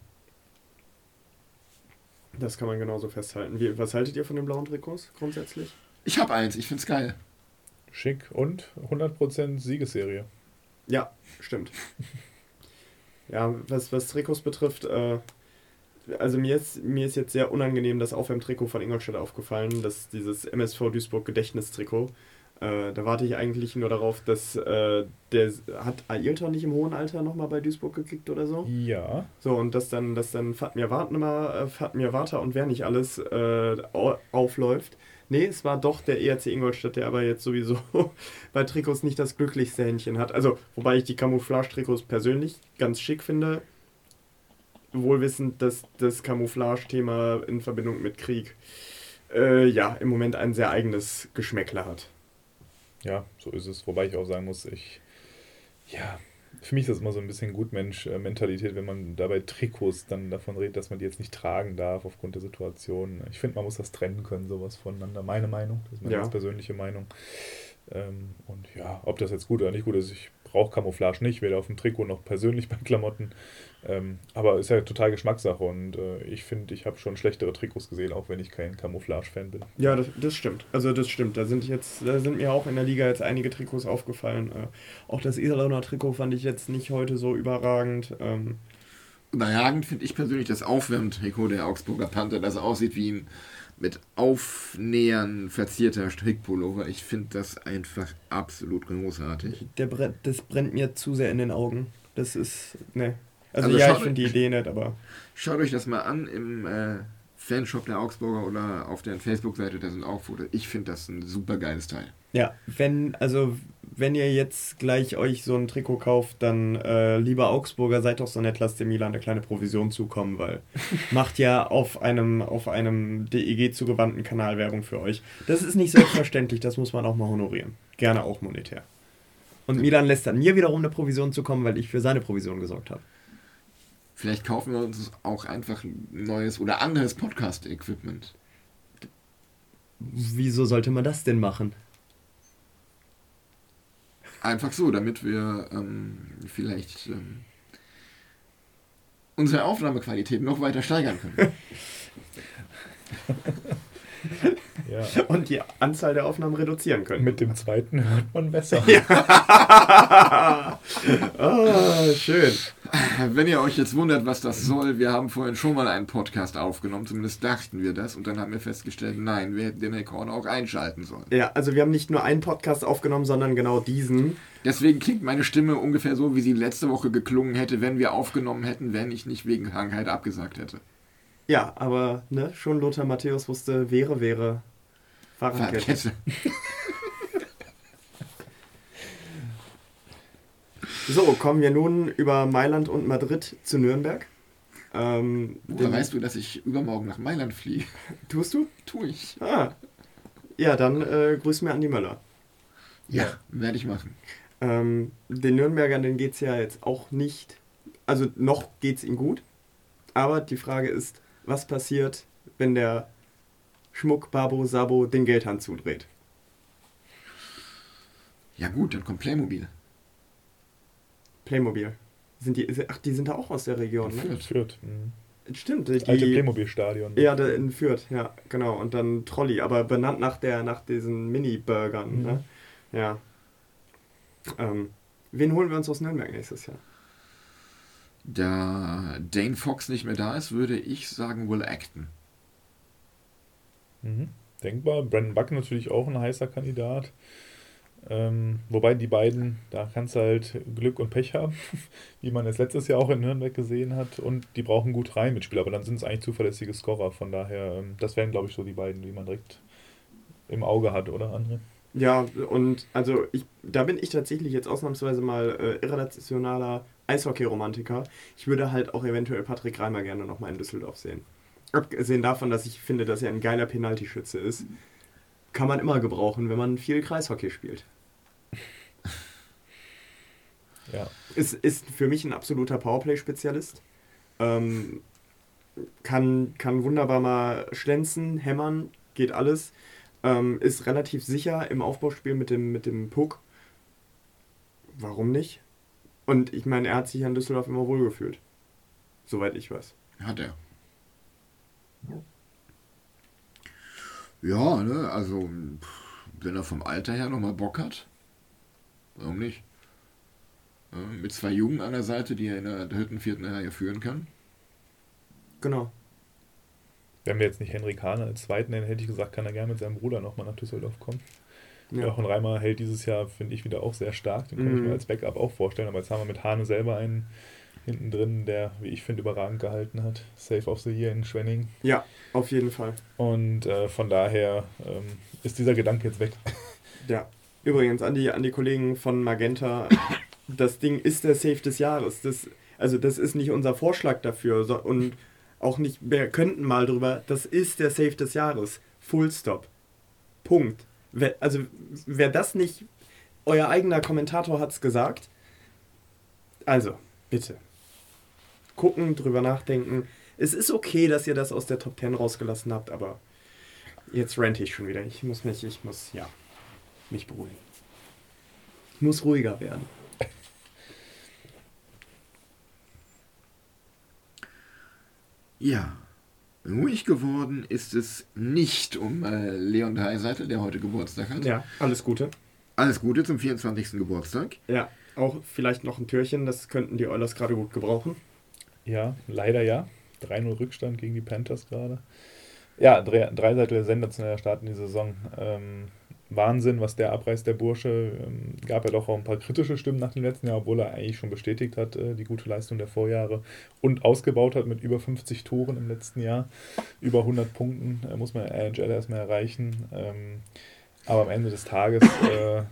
Das kann man genauso festhalten. Wie, was haltet ihr von den blauen Trikots grundsätzlich? Ich habe eins, ich finde es geil. Schick und 100% Siegesserie. Ja, stimmt. *laughs* ja, was, was Trikots betrifft, äh, also mir ist, mir ist jetzt sehr unangenehm das Aufwärmtrikot von Ingolstadt aufgefallen, dass dieses MSV Duisburg Gedächtnistrikot. Äh, da warte ich eigentlich nur darauf, dass äh, der hat Ailton nicht im hohen Alter nochmal bei Duisburg gekickt oder so. Ja. So, und dass dann, dass dann Fatmir Wartner, äh, Fatmir Warter und wer nicht alles äh, aufläuft. Nee, es war doch der ERC Ingolstadt, der aber jetzt sowieso *laughs* bei Trikots nicht das glücklichste Händchen hat. Also, wobei ich die Camouflage-Trikots persönlich ganz schick finde wohlwissend, dass das Camouflage-Thema in Verbindung mit Krieg äh, ja, im Moment ein sehr eigenes Geschmäckler hat. Ja, so ist es. Wobei ich auch sagen muss, ich, ja, für mich ist das immer so ein bisschen Gutmensch-Mentalität, wenn man dabei Trikots dann davon redet, dass man die jetzt nicht tragen darf aufgrund der Situation. Ich finde, man muss das trennen können, sowas voneinander. Meine Meinung, das ist meine Ja. ganz persönliche Meinung. Ähm, und ja, ob das jetzt gut oder nicht gut ist, ich brauche Camouflage nicht, weder auf dem Trikot noch persönlich *laughs* bei Klamotten. Ähm, aber ist ja total Geschmackssache und äh, ich finde, ich habe schon schlechtere Trikots gesehen, auch wenn ich kein Camouflage-Fan bin. Ja, das, das stimmt. Also das stimmt. Da sind jetzt, da sind mir auch in der Liga jetzt einige Trikots aufgefallen. Äh, auch das Iserlohner Trikot fand ich jetzt nicht heute so überragend. Ähm, Überragend finde ich persönlich das Aufwärmtrikot der Augsburger Panther, das aussieht wie ein mit Aufnähern verzierter Strickpullover. Ich finde das einfach absolut großartig. der brennt, das brennt mir zu sehr in den Augen. Das ist, ne. Also, Also ja, ich finde die Idee nett, aber Schaut euch das mal an im äh, Fanshop der Augsburger oder auf der Facebook-Seite, da sind auch Fotos. Ich finde das ein super geiles Teil. Ja, wenn, also wenn ihr jetzt gleich euch so ein Trikot kauft, dann äh, lieber Augsburger, seid doch so nett, lasst dem Milan eine kleine Provision zukommen, weil *laughs* macht ja auf einem, auf einem DEG zugewandten Kanal Werbung für euch. Das ist nicht selbstverständlich, das muss man auch mal honorieren. Gerne auch monetär. Und Milan lässt dann mir wiederum eine Provision zukommen, weil ich für seine Provision gesorgt habe. Vielleicht kaufen wir uns auch einfach neues oder anderes Podcast-Equipment. Wieso sollte man das denn machen? Einfach so, damit wir ähm, vielleicht ähm, unsere Aufnahmequalität noch weiter steigern können. *laughs* Ja. *laughs* Und die Anzahl der Aufnahmen reduzieren können. Mit dem zweiten hört man besser. *laughs* *laughs* Ah, schön. Wenn ihr euch jetzt wundert, was das soll, wir haben vorhin schon mal einen Podcast aufgenommen, zumindest dachten wir das, und dann haben wir festgestellt, nein, wir hätten den Rekorder auch einschalten sollen. Ja, also wir haben nicht nur einen Podcast aufgenommen, sondern genau diesen. Deswegen klingt meine Stimme ungefähr so, wie sie letzte Woche geklungen hätte, wenn wir aufgenommen hätten, wenn ich nicht wegen Krankheit abgesagt hätte. Ja, aber ne, schon Lothar Matthäus wusste, wäre, wäre. Fahrradkette. Fahrradkette. *laughs* So, kommen wir nun über Mailand und Madrid zu Nürnberg. Ähm, Woher weißt du, dass ich übermorgen nach Mailand fliege? Tust du? Tu ich. Ah. Ja, dann äh, grüß mir Andi Möller. Ja, werde ich machen. Ähm, den Nürnbergern, denen geht es ja jetzt auch nicht. Also noch geht es ihnen gut. Aber die Frage ist, was passiert, wenn der Schmuck Babo Sabo den Geldhand zudreht? Ja gut, dann kommt Playmobil. Playmobil. Sind die, ach, die sind da auch aus der Region, ne? Fürth. Fürth. Mhm. Stimmt, Das alte die, Playmobil-Stadion. Ja, da in Fürth, ja, genau. Und dann Trolley, aber benannt nach der, nach diesen Mini-Burgern, Mhm. ne? Ja. Ähm, wen holen wir uns aus Nürnberg nächstes Jahr? Da Dane Fox nicht mehr da ist, würde ich sagen Will Acton. Mhm. Denkbar. Brandon Buck natürlich auch ein heißer Kandidat. Ähm, wobei die beiden, da kannst du halt Glück und Pech haben, *laughs* wie man es letztes Jahr auch in Nürnberg gesehen hat. Und die brauchen gut rein Mitspieler, aber dann sind es eigentlich zuverlässige Scorer. Von daher, ähm, das wären, glaube ich, so die beiden, die man direkt im Auge hat, oder André? Ja, und also ich, da bin ich tatsächlich jetzt ausnahmsweise mal äh, irrationaler Eishockey-Romantiker. Ich würde halt auch eventuell Patrick Reimer gerne nochmal in Düsseldorf sehen. Abgesehen davon, dass ich finde, dass er ein geiler Penaltyschütze ist, kann man immer gebrauchen, wenn man viel Kreishockey spielt. *laughs* Ja. Ist, ist für mich ein absoluter Powerplay-Spezialist. Ähm, kann, kann wunderbar mal schlänzen, hämmern, geht alles. Ähm, ist relativ sicher im Aufbauspiel mit dem, mit dem Puck. Warum nicht? Und ich meine, er hat sich an Düsseldorf immer wohlgefühlt. Soweit ich weiß. Hat er. Ja, ne, also wenn er vom Alter her nochmal Bock hat, warum nicht? Ja, mit zwei Jungen an der Seite, die er in der dritten, vierten Reihe führen kann. Genau. Wenn wir jetzt nicht Henrik Hahn als Zweiten nennen, hätte ich gesagt, kann er gerne mit seinem Bruder nochmal nach Düsseldorf kommen. Ja. Jochen Reimer hält dieses Jahr, finde ich, wieder auch sehr stark. Den kann ich Mhm. mir als Backup auch vorstellen. Aber jetzt haben wir mit Hane selber einen hinten drin, der, wie ich finde, überragend gehalten hat. Safe of the Year in Schwenning. ja, auf jeden Fall. Und äh, von daher ähm, ist dieser Gedanke jetzt weg. Ja. Übrigens, an die, an die Kollegen von Magenta, das Ding ist der Safe des Jahres. Das, also das ist nicht unser Vorschlag dafür. So, und auch nicht, wir könnten mal drüber, das ist der Safe des Jahres. Full stop. Punkt. Wer, also, wer das nicht, euer eigener Kommentator hat es gesagt. Also, bitte. Gucken, drüber nachdenken. Es ist okay, dass ihr das aus der Top 10 rausgelassen habt, aber jetzt rente ich schon wieder. Ich muss mich, ich muss, ja, mich beruhigen. Ich muss ruhiger werden. *laughs* Ja, ruhig geworden ist es nicht um äh, Leon Dreiseitel, der heute Geburtstag hat. Ja, alles Gute. Alles Gute zum 24. Geburtstag. Ja, auch vielleicht noch ein Türchen, das könnten die Oilers gerade gut gebrauchen. Ja, leider ja. 3-0 Rückstand gegen die Panthers gerade. Ja, Dreiseitel sensationeller Start in die Saison. Ähm, Wahnsinn, was der abreißt, der Bursche. Ähm, gab ja doch auch ein paar kritische Stimmen nach dem letzten Jahr, obwohl er eigentlich schon bestätigt hat, äh, die gute Leistung der Vorjahre und ausgebaut hat mit über 50 Toren im letzten Jahr. Über 100 Punkten äh, muss man AHL erstmal erreichen. Ähm, aber am Ende des Tages äh,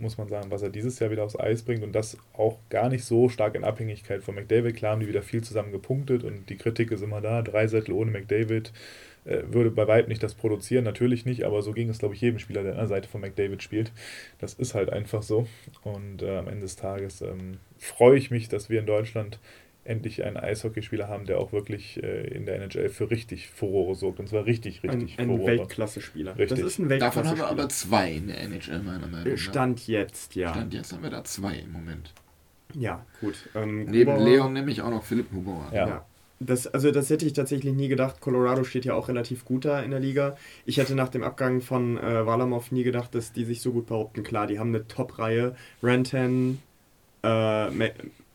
muss man sagen, was er dieses Jahr wieder aufs Eis bringt und das auch gar nicht so stark in Abhängigkeit von McDavid. Klar haben die wieder viel zusammen gepunktet und die Kritik ist immer da. Drei Sättel ohne McDavid äh, würde bei weitem nicht das produzieren, natürlich nicht, aber so ging es, glaube ich, jedem Spieler, der an der Seite von McDavid spielt. Das ist halt einfach so. Und äh, am Ende des Tages ähm, freue ich mich, dass wir in Deutschland endlich einen Eishockeyspieler haben, der auch wirklich äh, in der NHL für richtig Furore sorgt. Und zwar richtig, richtig ein, ein Weltklasse-Spieler. Das ist ein Weltklasse Davon haben wir aber zwei in der NHL, meiner Meinung nach. Stand jetzt, ja. Stand jetzt haben wir da zwei im Moment. Ja, gut. Ähm, Neben Huber, Leon nämlich auch noch Philipp Huber. Ja. ja. Das, also das hätte ich tatsächlich nie gedacht. Colorado steht ja auch relativ gut da in der Liga. Ich hätte nach dem Abgang von äh, Walamov nie gedacht, dass die sich so gut behaupten. Klar, die haben eine Top-Reihe. Rantan, äh,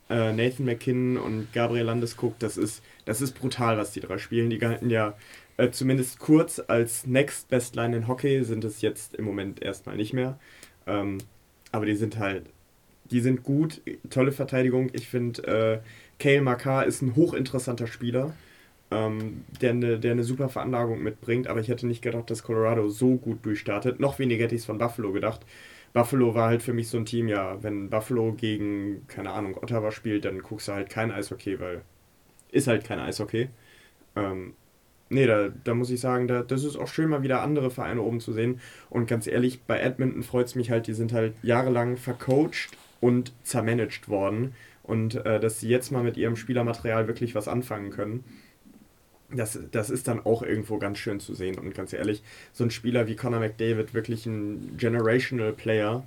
äh, Nathan McKinnon und Gabriel Landeskog, das ist, das ist brutal, was die drei spielen. Die galten ja äh, zumindest kurz als Next Best Line in Hockey, sind es jetzt im Moment erstmal nicht mehr. Ähm, aber die sind halt, die sind gut, tolle Verteidigung. Ich finde, äh, Kale Makar ist ein hochinteressanter Spieler, ähm, der, eine, der eine super Veranlagung mitbringt, aber ich hätte nicht gedacht, dass Colorado so gut durchstartet. Noch weniger hätte ich es von Buffalo gedacht. Buffalo war halt für mich so ein Team, ja, wenn Buffalo gegen, keine Ahnung, Ottawa spielt, dann guckst du halt kein Eishockey, weil ist halt kein Eishockey. Ähm, nee, da, da muss ich sagen, da, das ist auch schön, mal wieder andere Vereine oben zu sehen. Und ganz ehrlich, bei Edmonton freut es mich halt, die sind halt jahrelang vercoacht und zermanagt worden. Und äh, dass sie jetzt mal mit ihrem Spielermaterial wirklich was anfangen können das, das ist dann auch irgendwo ganz schön zu sehen. Und ganz ehrlich, so ein Spieler wie Conor McDavid, wirklich ein Generational Player,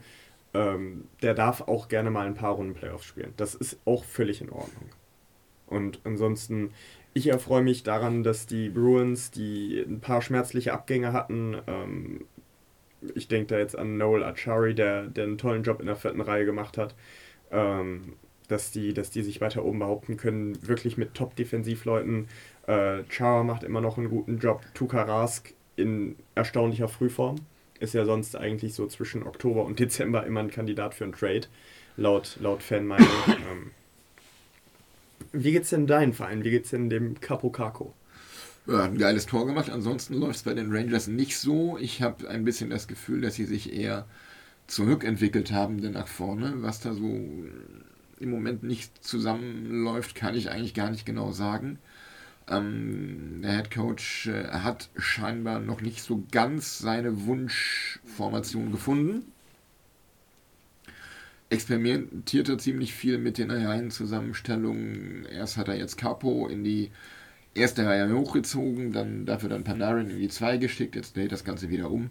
ähm, der darf auch gerne mal ein paar Runden Playoffs spielen. Das ist auch völlig in Ordnung. Und ansonsten, ich erfreue mich daran, dass die Bruins, die ein paar schmerzliche Abgänge hatten, ähm, ich denke da jetzt an Noel Achari, der, der einen tollen Job in der vierten Reihe gemacht hat, ähm, dass, die, dass die sich weiter oben behaupten können, wirklich mit Top-Defensivleuten äh, Chara macht immer noch einen guten Job. Tuka Rask in erstaunlicher Frühform. Ist ja sonst eigentlich so zwischen Oktober und Dezember immer ein Kandidat für einen Trade, laut, laut Fanmeinung. *coughs* ähm, wie geht's denn deinem Verein? Wie geht's denn dem Capo Caco? Ja, ein geiles Tor gemacht. Ansonsten läuft es bei den Rangers nicht so. Ich habe ein bisschen das Gefühl, dass sie sich eher zurückentwickelt haben, denn nach vorne, was da so im Moment nicht zusammenläuft, kann ich eigentlich gar nicht genau sagen. Ähm, der Head Coach äh, hat scheinbar noch nicht so ganz seine Wunschformation gefunden. Experimentiert er ziemlich viel mit den Reihenzusammenstellungen. Erst hat er jetzt Capo in die erste Reihe hochgezogen, dann dafür dann Panarin in die zwei geschickt, jetzt dreht das Ganze wieder um.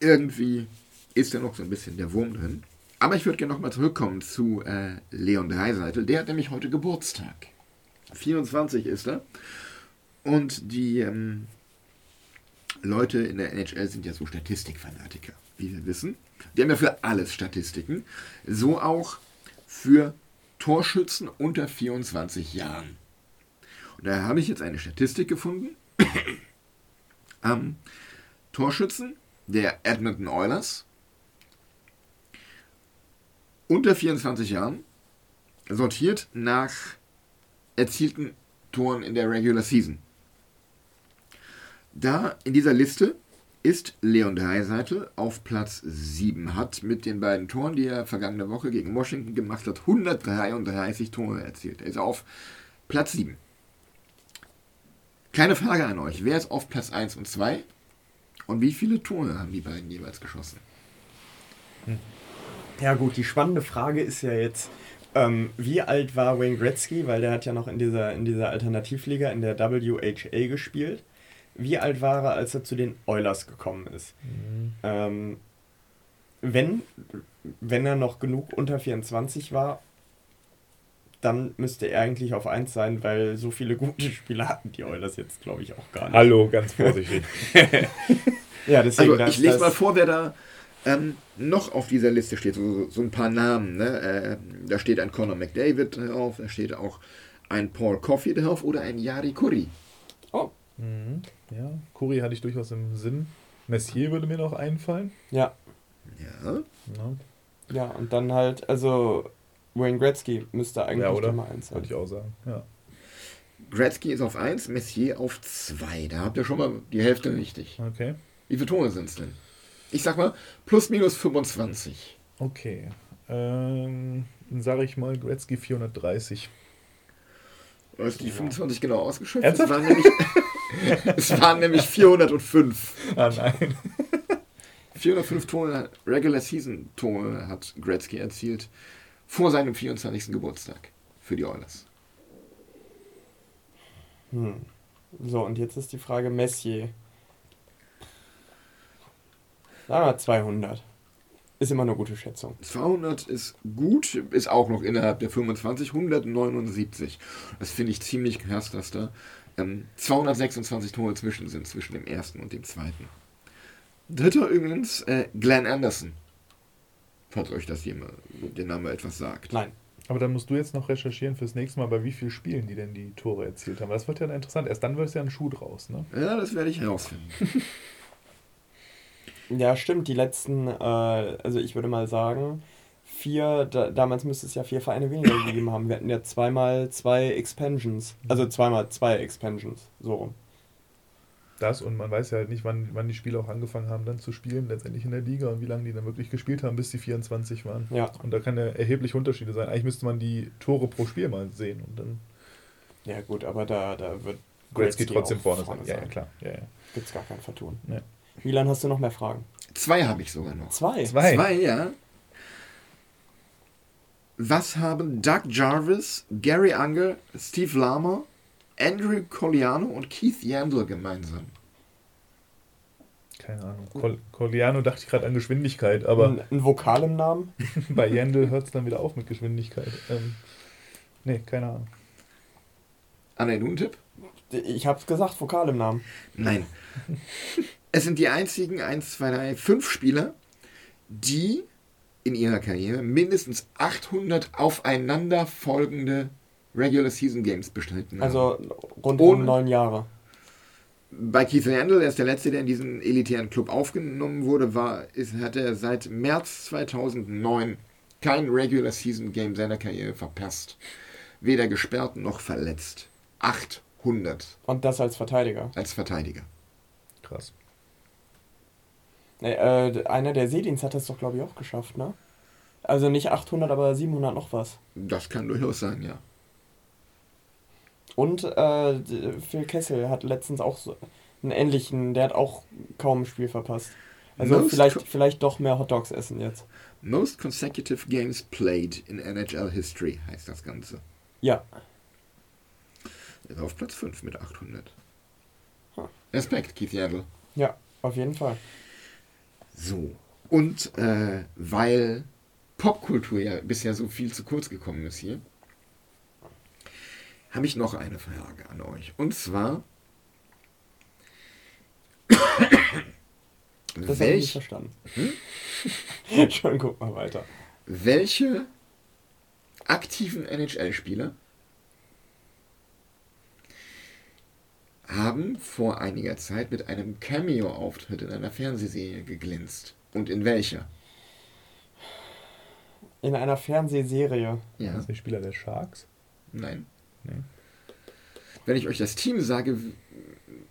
Irgendwie ist da noch so ein bisschen der Wurm drin. Aber ich würde gerne nochmal zurückkommen zu äh, Leon Dreiseitel. Der hat nämlich heute Geburtstag. 24 ist er. Und die ähm, Leute in der NHL sind ja so Statistikfanatiker, wie wir wissen. Die haben ja für alles Statistiken. So auch für Torschützen unter 24 Jahren. Und da habe ich jetzt eine Statistik gefunden. *coughs* ähm, Torschützen der Edmonton Oilers unter 24 Jahren sortiert nach erzielten Toren in der Regular Season. Da in dieser Liste ist Leon Dreiseitel auf Platz 7, hat mit den beiden Toren, die er vergangene Woche gegen Washington gemacht hat, 133 Tore erzielt. Er ist auf Platz 7. Kleine Frage an euch, wer ist auf Platz 1 und 2? Und wie viele Tore haben die beiden jeweils geschossen? Ja gut, die spannende Frage ist ja jetzt, ähm, wie alt war Wayne Gretzky, weil der hat ja noch in dieser, in dieser Alternativliga, in der WHA gespielt. Wie alt war er, als er zu den Oilers gekommen ist? Ähm, wenn, wenn er noch genug unter 24 war, dann müsste er eigentlich auf 1 sein, weil so viele gute Spieler hatten die Oilers jetzt, glaube ich, auch gar nicht. Hallo, ganz vorsichtig. *laughs* *laughs* Ja, deswegen Also das- ich lese mal vor, wer da ähm, noch auf dieser Liste steht. So, so ein paar Namen. Ne? Äh, da steht ein Conor McDavid drauf, da steht auch ein Paul Coffey drauf oder ein Yari Curry. Oh, Mhm. Ja, Kuri hatte ich durchaus im Sinn. Messier würde mir noch einfallen. ja. Ja. Ja, Ja, und dann halt, also Wayne Gretzky müsste eigentlich ja oder? Nummer 1 sein. Würde ich auch sagen. Ja. Gretzky ist auf 1, Messier auf 2. Da habt ihr schon mal die Hälfte richtig. Okay. Wie viele Tore sind es denn? Ich sag mal, plus minus 25. Okay. Ähm, dann sage ich mal Gretzky 430. Da ist die 25 genau ausgeschöpft. Es waren, nämlich, *laughs* es waren nämlich 405. Ah nein. *laughs* 405 Tore, Regular Season Tore hat Gretzky erzielt vor seinem 24. Geburtstag für die Oilers. Hm. So, und jetzt ist die Frage Messier. Sagen wir 200. Ist immer eine gute Schätzung. 200 ist gut, ist auch noch innerhalb der 25, 179. Das finde ich ziemlich krass, dass da ähm, 226 Tore zwischen sind, zwischen dem ersten und dem zweiten. Dritter übrigens, äh, Glenn Anderson. Falls euch das jemand, der Name etwas sagt. Nein. Aber dann musst du jetzt noch recherchieren fürs nächste Mal, bei wie vielen Spielen die denn die Tore erzielt haben. Das wird ja dann interessant. Erst dann wird ja ein Schuh draus, ne? Ja, das werde ich herausfinden. *laughs* Ja, stimmt. Die letzten, äh, also ich würde mal sagen, vier, da, damals müsste es ja vier Vereine weniger *coughs* gegeben haben. Wir hatten ja zweimal zwei Expansions. Also zweimal zwei Expansions. So rum. Das und man weiß ja halt nicht, wann, wann die Spieler auch angefangen haben, dann zu spielen, letztendlich in der Liga und wie lange die dann wirklich gespielt haben, bis die 24 waren. Ja. Und da kann ja erhebliche Unterschiede sein. Eigentlich müsste man die Tore pro Spiel mal sehen und dann Ja, gut, aber da, da wird Gretzky trotzdem vorne, sein. Ja, ja, klar. Ja, ja. Gibt's gar kein Vertun. Ja. Milan, hast du noch mehr Fragen? Zwei habe ich sogar noch. Zwei. Zwei. Zwei, ja. Was haben Doug Jarvis, Gary Unger, Steve Lama, Andrew Coliano und Keith Yandel gemeinsam? Keine Ahnung. Col Coliano dachte ich gerade an Geschwindigkeit, aber ein, ein Vokal im Namen? *laughs* bei Jendel hört es dann wieder auf mit Geschwindigkeit. Ähm, nee, keine Ahnung. Anne, du einen Tipp? Ich hab's gesagt, Vokal im Namen. Nein. *laughs* es sind die einzigen 1, 2, 3, 5 Spieler, die in ihrer Karriere mindestens 800 aufeinander folgende Regular Season Games bestritten haben. Also rund um neun Jahre. Bei Keith Randall, er ist der Letzte, der in diesen elitären Club aufgenommen wurde, war, ist, hat er seit März 2009 kein Regular Season Game seiner Karriere verpasst. Weder gesperrt noch verletzt. 800 Und das als Verteidiger. als Verteidiger. Krass. Nee, äh, einer der Seedins hat das doch, glaube ich, auch geschafft, ne? Also nicht 800, aber 700 noch was. Das kann durchaus sein, ja. Und äh, Phil Kessel hat letztens auch so einen ähnlichen, der hat auch kaum ein Spiel verpasst. Also Most vielleicht, vielleicht doch mehr Hotdogs essen jetzt. Most consecutive games played in NHL history heißt das Ganze. Ja. Er ist auf Platz 5 mit 800. Huh. Respekt, Keith Yandel. Ja, auf jeden Fall. So. Und äh, weil Popkultur ja bisher so viel zu kurz gekommen ist hier, habe ich noch eine Frage an euch. Und zwar, Das habe ich nicht verstanden. Hm? *laughs* Schon, guck mal weiter. welche aktiven NHL-Spieler haben vor einiger Zeit mit einem Cameo-Auftritt in einer Fernsehserie geglänzt? Und in welcher? In einer Fernsehserie. Ja. Das ist nicht Spieler der Sharks. Nein. Nee. Wenn ich euch das Team sage,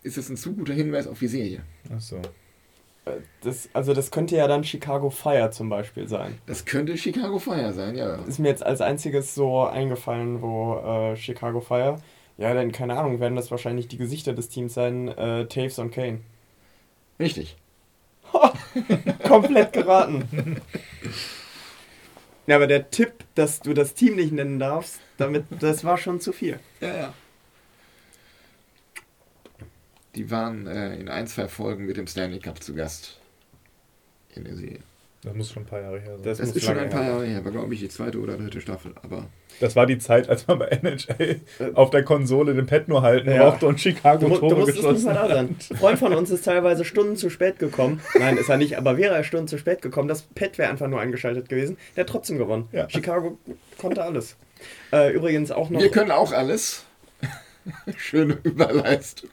ist es ein zu guter Hinweis auf die Serie. Achso. Äh, Das, also das könnte ja dann Chicago Fire zum Beispiel sein. Das könnte Chicago Fire sein, ja. Ist mir jetzt als einziges so eingefallen, wo äh, Chicago Fire. Ja, dann keine Ahnung, werden das wahrscheinlich die Gesichter des Teams sein, äh, Taves und Kane. Richtig. *laughs* Komplett geraten. *laughs* Ja, aber der Tipp, dass du das Team nicht nennen darfst, damit, das war schon zu viel. Ja, ja. Die waren äh, in ein, zwei Folgen mit dem Stanley Cup zu Gast. In der Serie. Das muss schon ein paar Jahre her sein. Das Das ist schon ein paar Jahre her, war glaube ich die zweite oder dritte Staffel, aber Das war die Zeit, als man bei NHL auf der Konsole den Pad nur halten Ja. brauchte und Chicago Du, du Tore nicht geschossen hat. Ein Freund von uns ist teilweise Stunden zu spät gekommen. Nein, ist er nicht, aber wäre er Stunden zu spät gekommen, das Pad wäre einfach nur eingeschaltet gewesen. Der hat trotzdem gewonnen. Ja. Chicago konnte alles. Äh, übrigens auch noch. wir können auch alles. *laughs* Schöne Überleistung.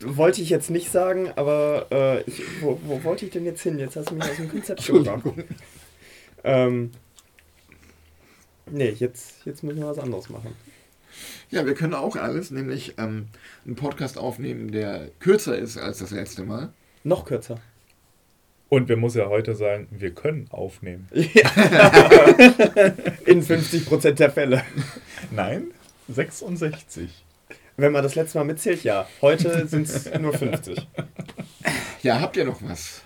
Wollte ich jetzt nicht sagen, aber äh, ich, wo, wo wollte ich denn jetzt hin? Jetzt hast du mich aus dem Konzept gebracht. Ähm, nee, jetzt, jetzt müssen wir was anderes machen. Ja, wir können auch alles, nämlich ähm, einen Podcast aufnehmen, der kürzer ist als das letzte Mal. Noch kürzer. Und wir muss ja heute sagen, wir können aufnehmen. *laughs* *laughs* In 50% der Fälle. Nein, 66. Wenn man das letzte Mal mitzählt, ja. Heute sind es nur 50. Ja, habt ihr noch was?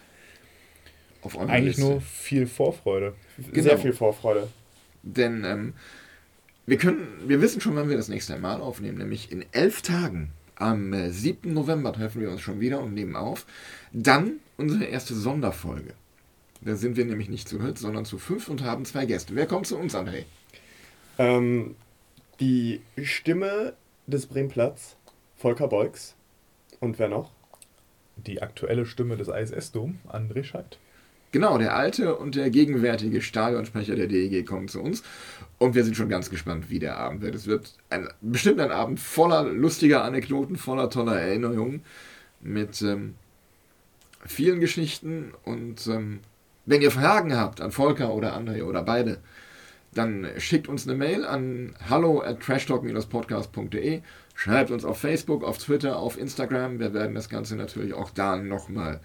Auf eurer Eigentlich Liste? nur viel Vorfreude. Genau. Sehr viel Vorfreude. Denn ähm, wir können, wir wissen schon, wann wir das nächste Mal aufnehmen, nämlich in elf Tagen. Am äh, 7. November treffen wir uns schon wieder und nehmen auf. Dann unsere erste Sonderfolge. Da sind wir nämlich nicht zu dritt, sondern zu fünf und haben zwei Gäste. Wer kommt zu uns, André? Ähm, die Stimme des Bremplatz, Volker Beugs. Und wer noch? Die aktuelle Stimme des ISS-Dom, André Scheidt. Genau, der alte und der gegenwärtige Stadionsprecher der DEG kommen zu uns. Und wir sind schon ganz gespannt, wie der Abend wird. Es wird ein, bestimmt ein Abend voller lustiger Anekdoten, voller toller Erinnerungen, mit ähm, vielen Geschichten. Und ähm, wenn ihr Fragen habt an Volker oder André oder beide, dann schickt uns eine Mail an hallo at trashtalk-podcast.de. Schreibt uns auf Facebook, auf Twitter, auf Instagram. Wir werden das Ganze natürlich auch da nochmal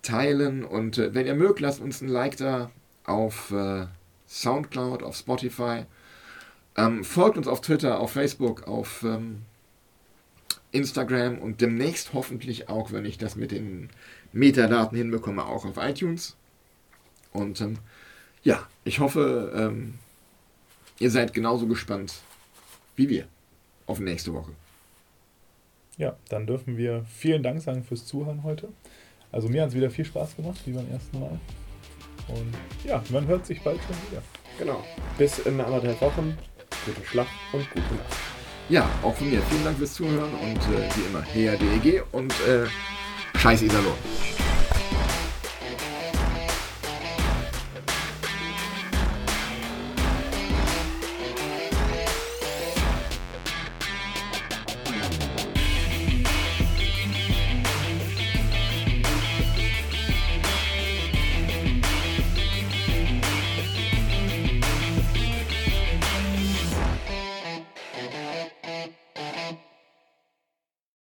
teilen. Und äh, wenn ihr mögt, lasst uns ein Like da auf äh, Soundcloud, auf Spotify. Ähm, folgt uns auf Twitter, auf Facebook, auf ähm, Instagram und demnächst hoffentlich auch, wenn ich das mit den Metadaten hinbekomme, auch auf iTunes. Und ähm, ja, ich hoffe, ähm, ihr seid genauso gespannt wie wir auf nächste Woche. Ja, dann dürfen wir vielen Dank sagen fürs Zuhören heute. Also mir hat es wieder viel Spaß gemacht, wie beim ersten Mal. Und ja, man hört sich bald schon wieder. Genau. Bis in anderthalb Wochen. Gute Schlacht und gute Nacht. Ja, auch von mir vielen Dank fürs Zuhören und äh, wie immer, her DEG und äh, Scheiß Iserlohn.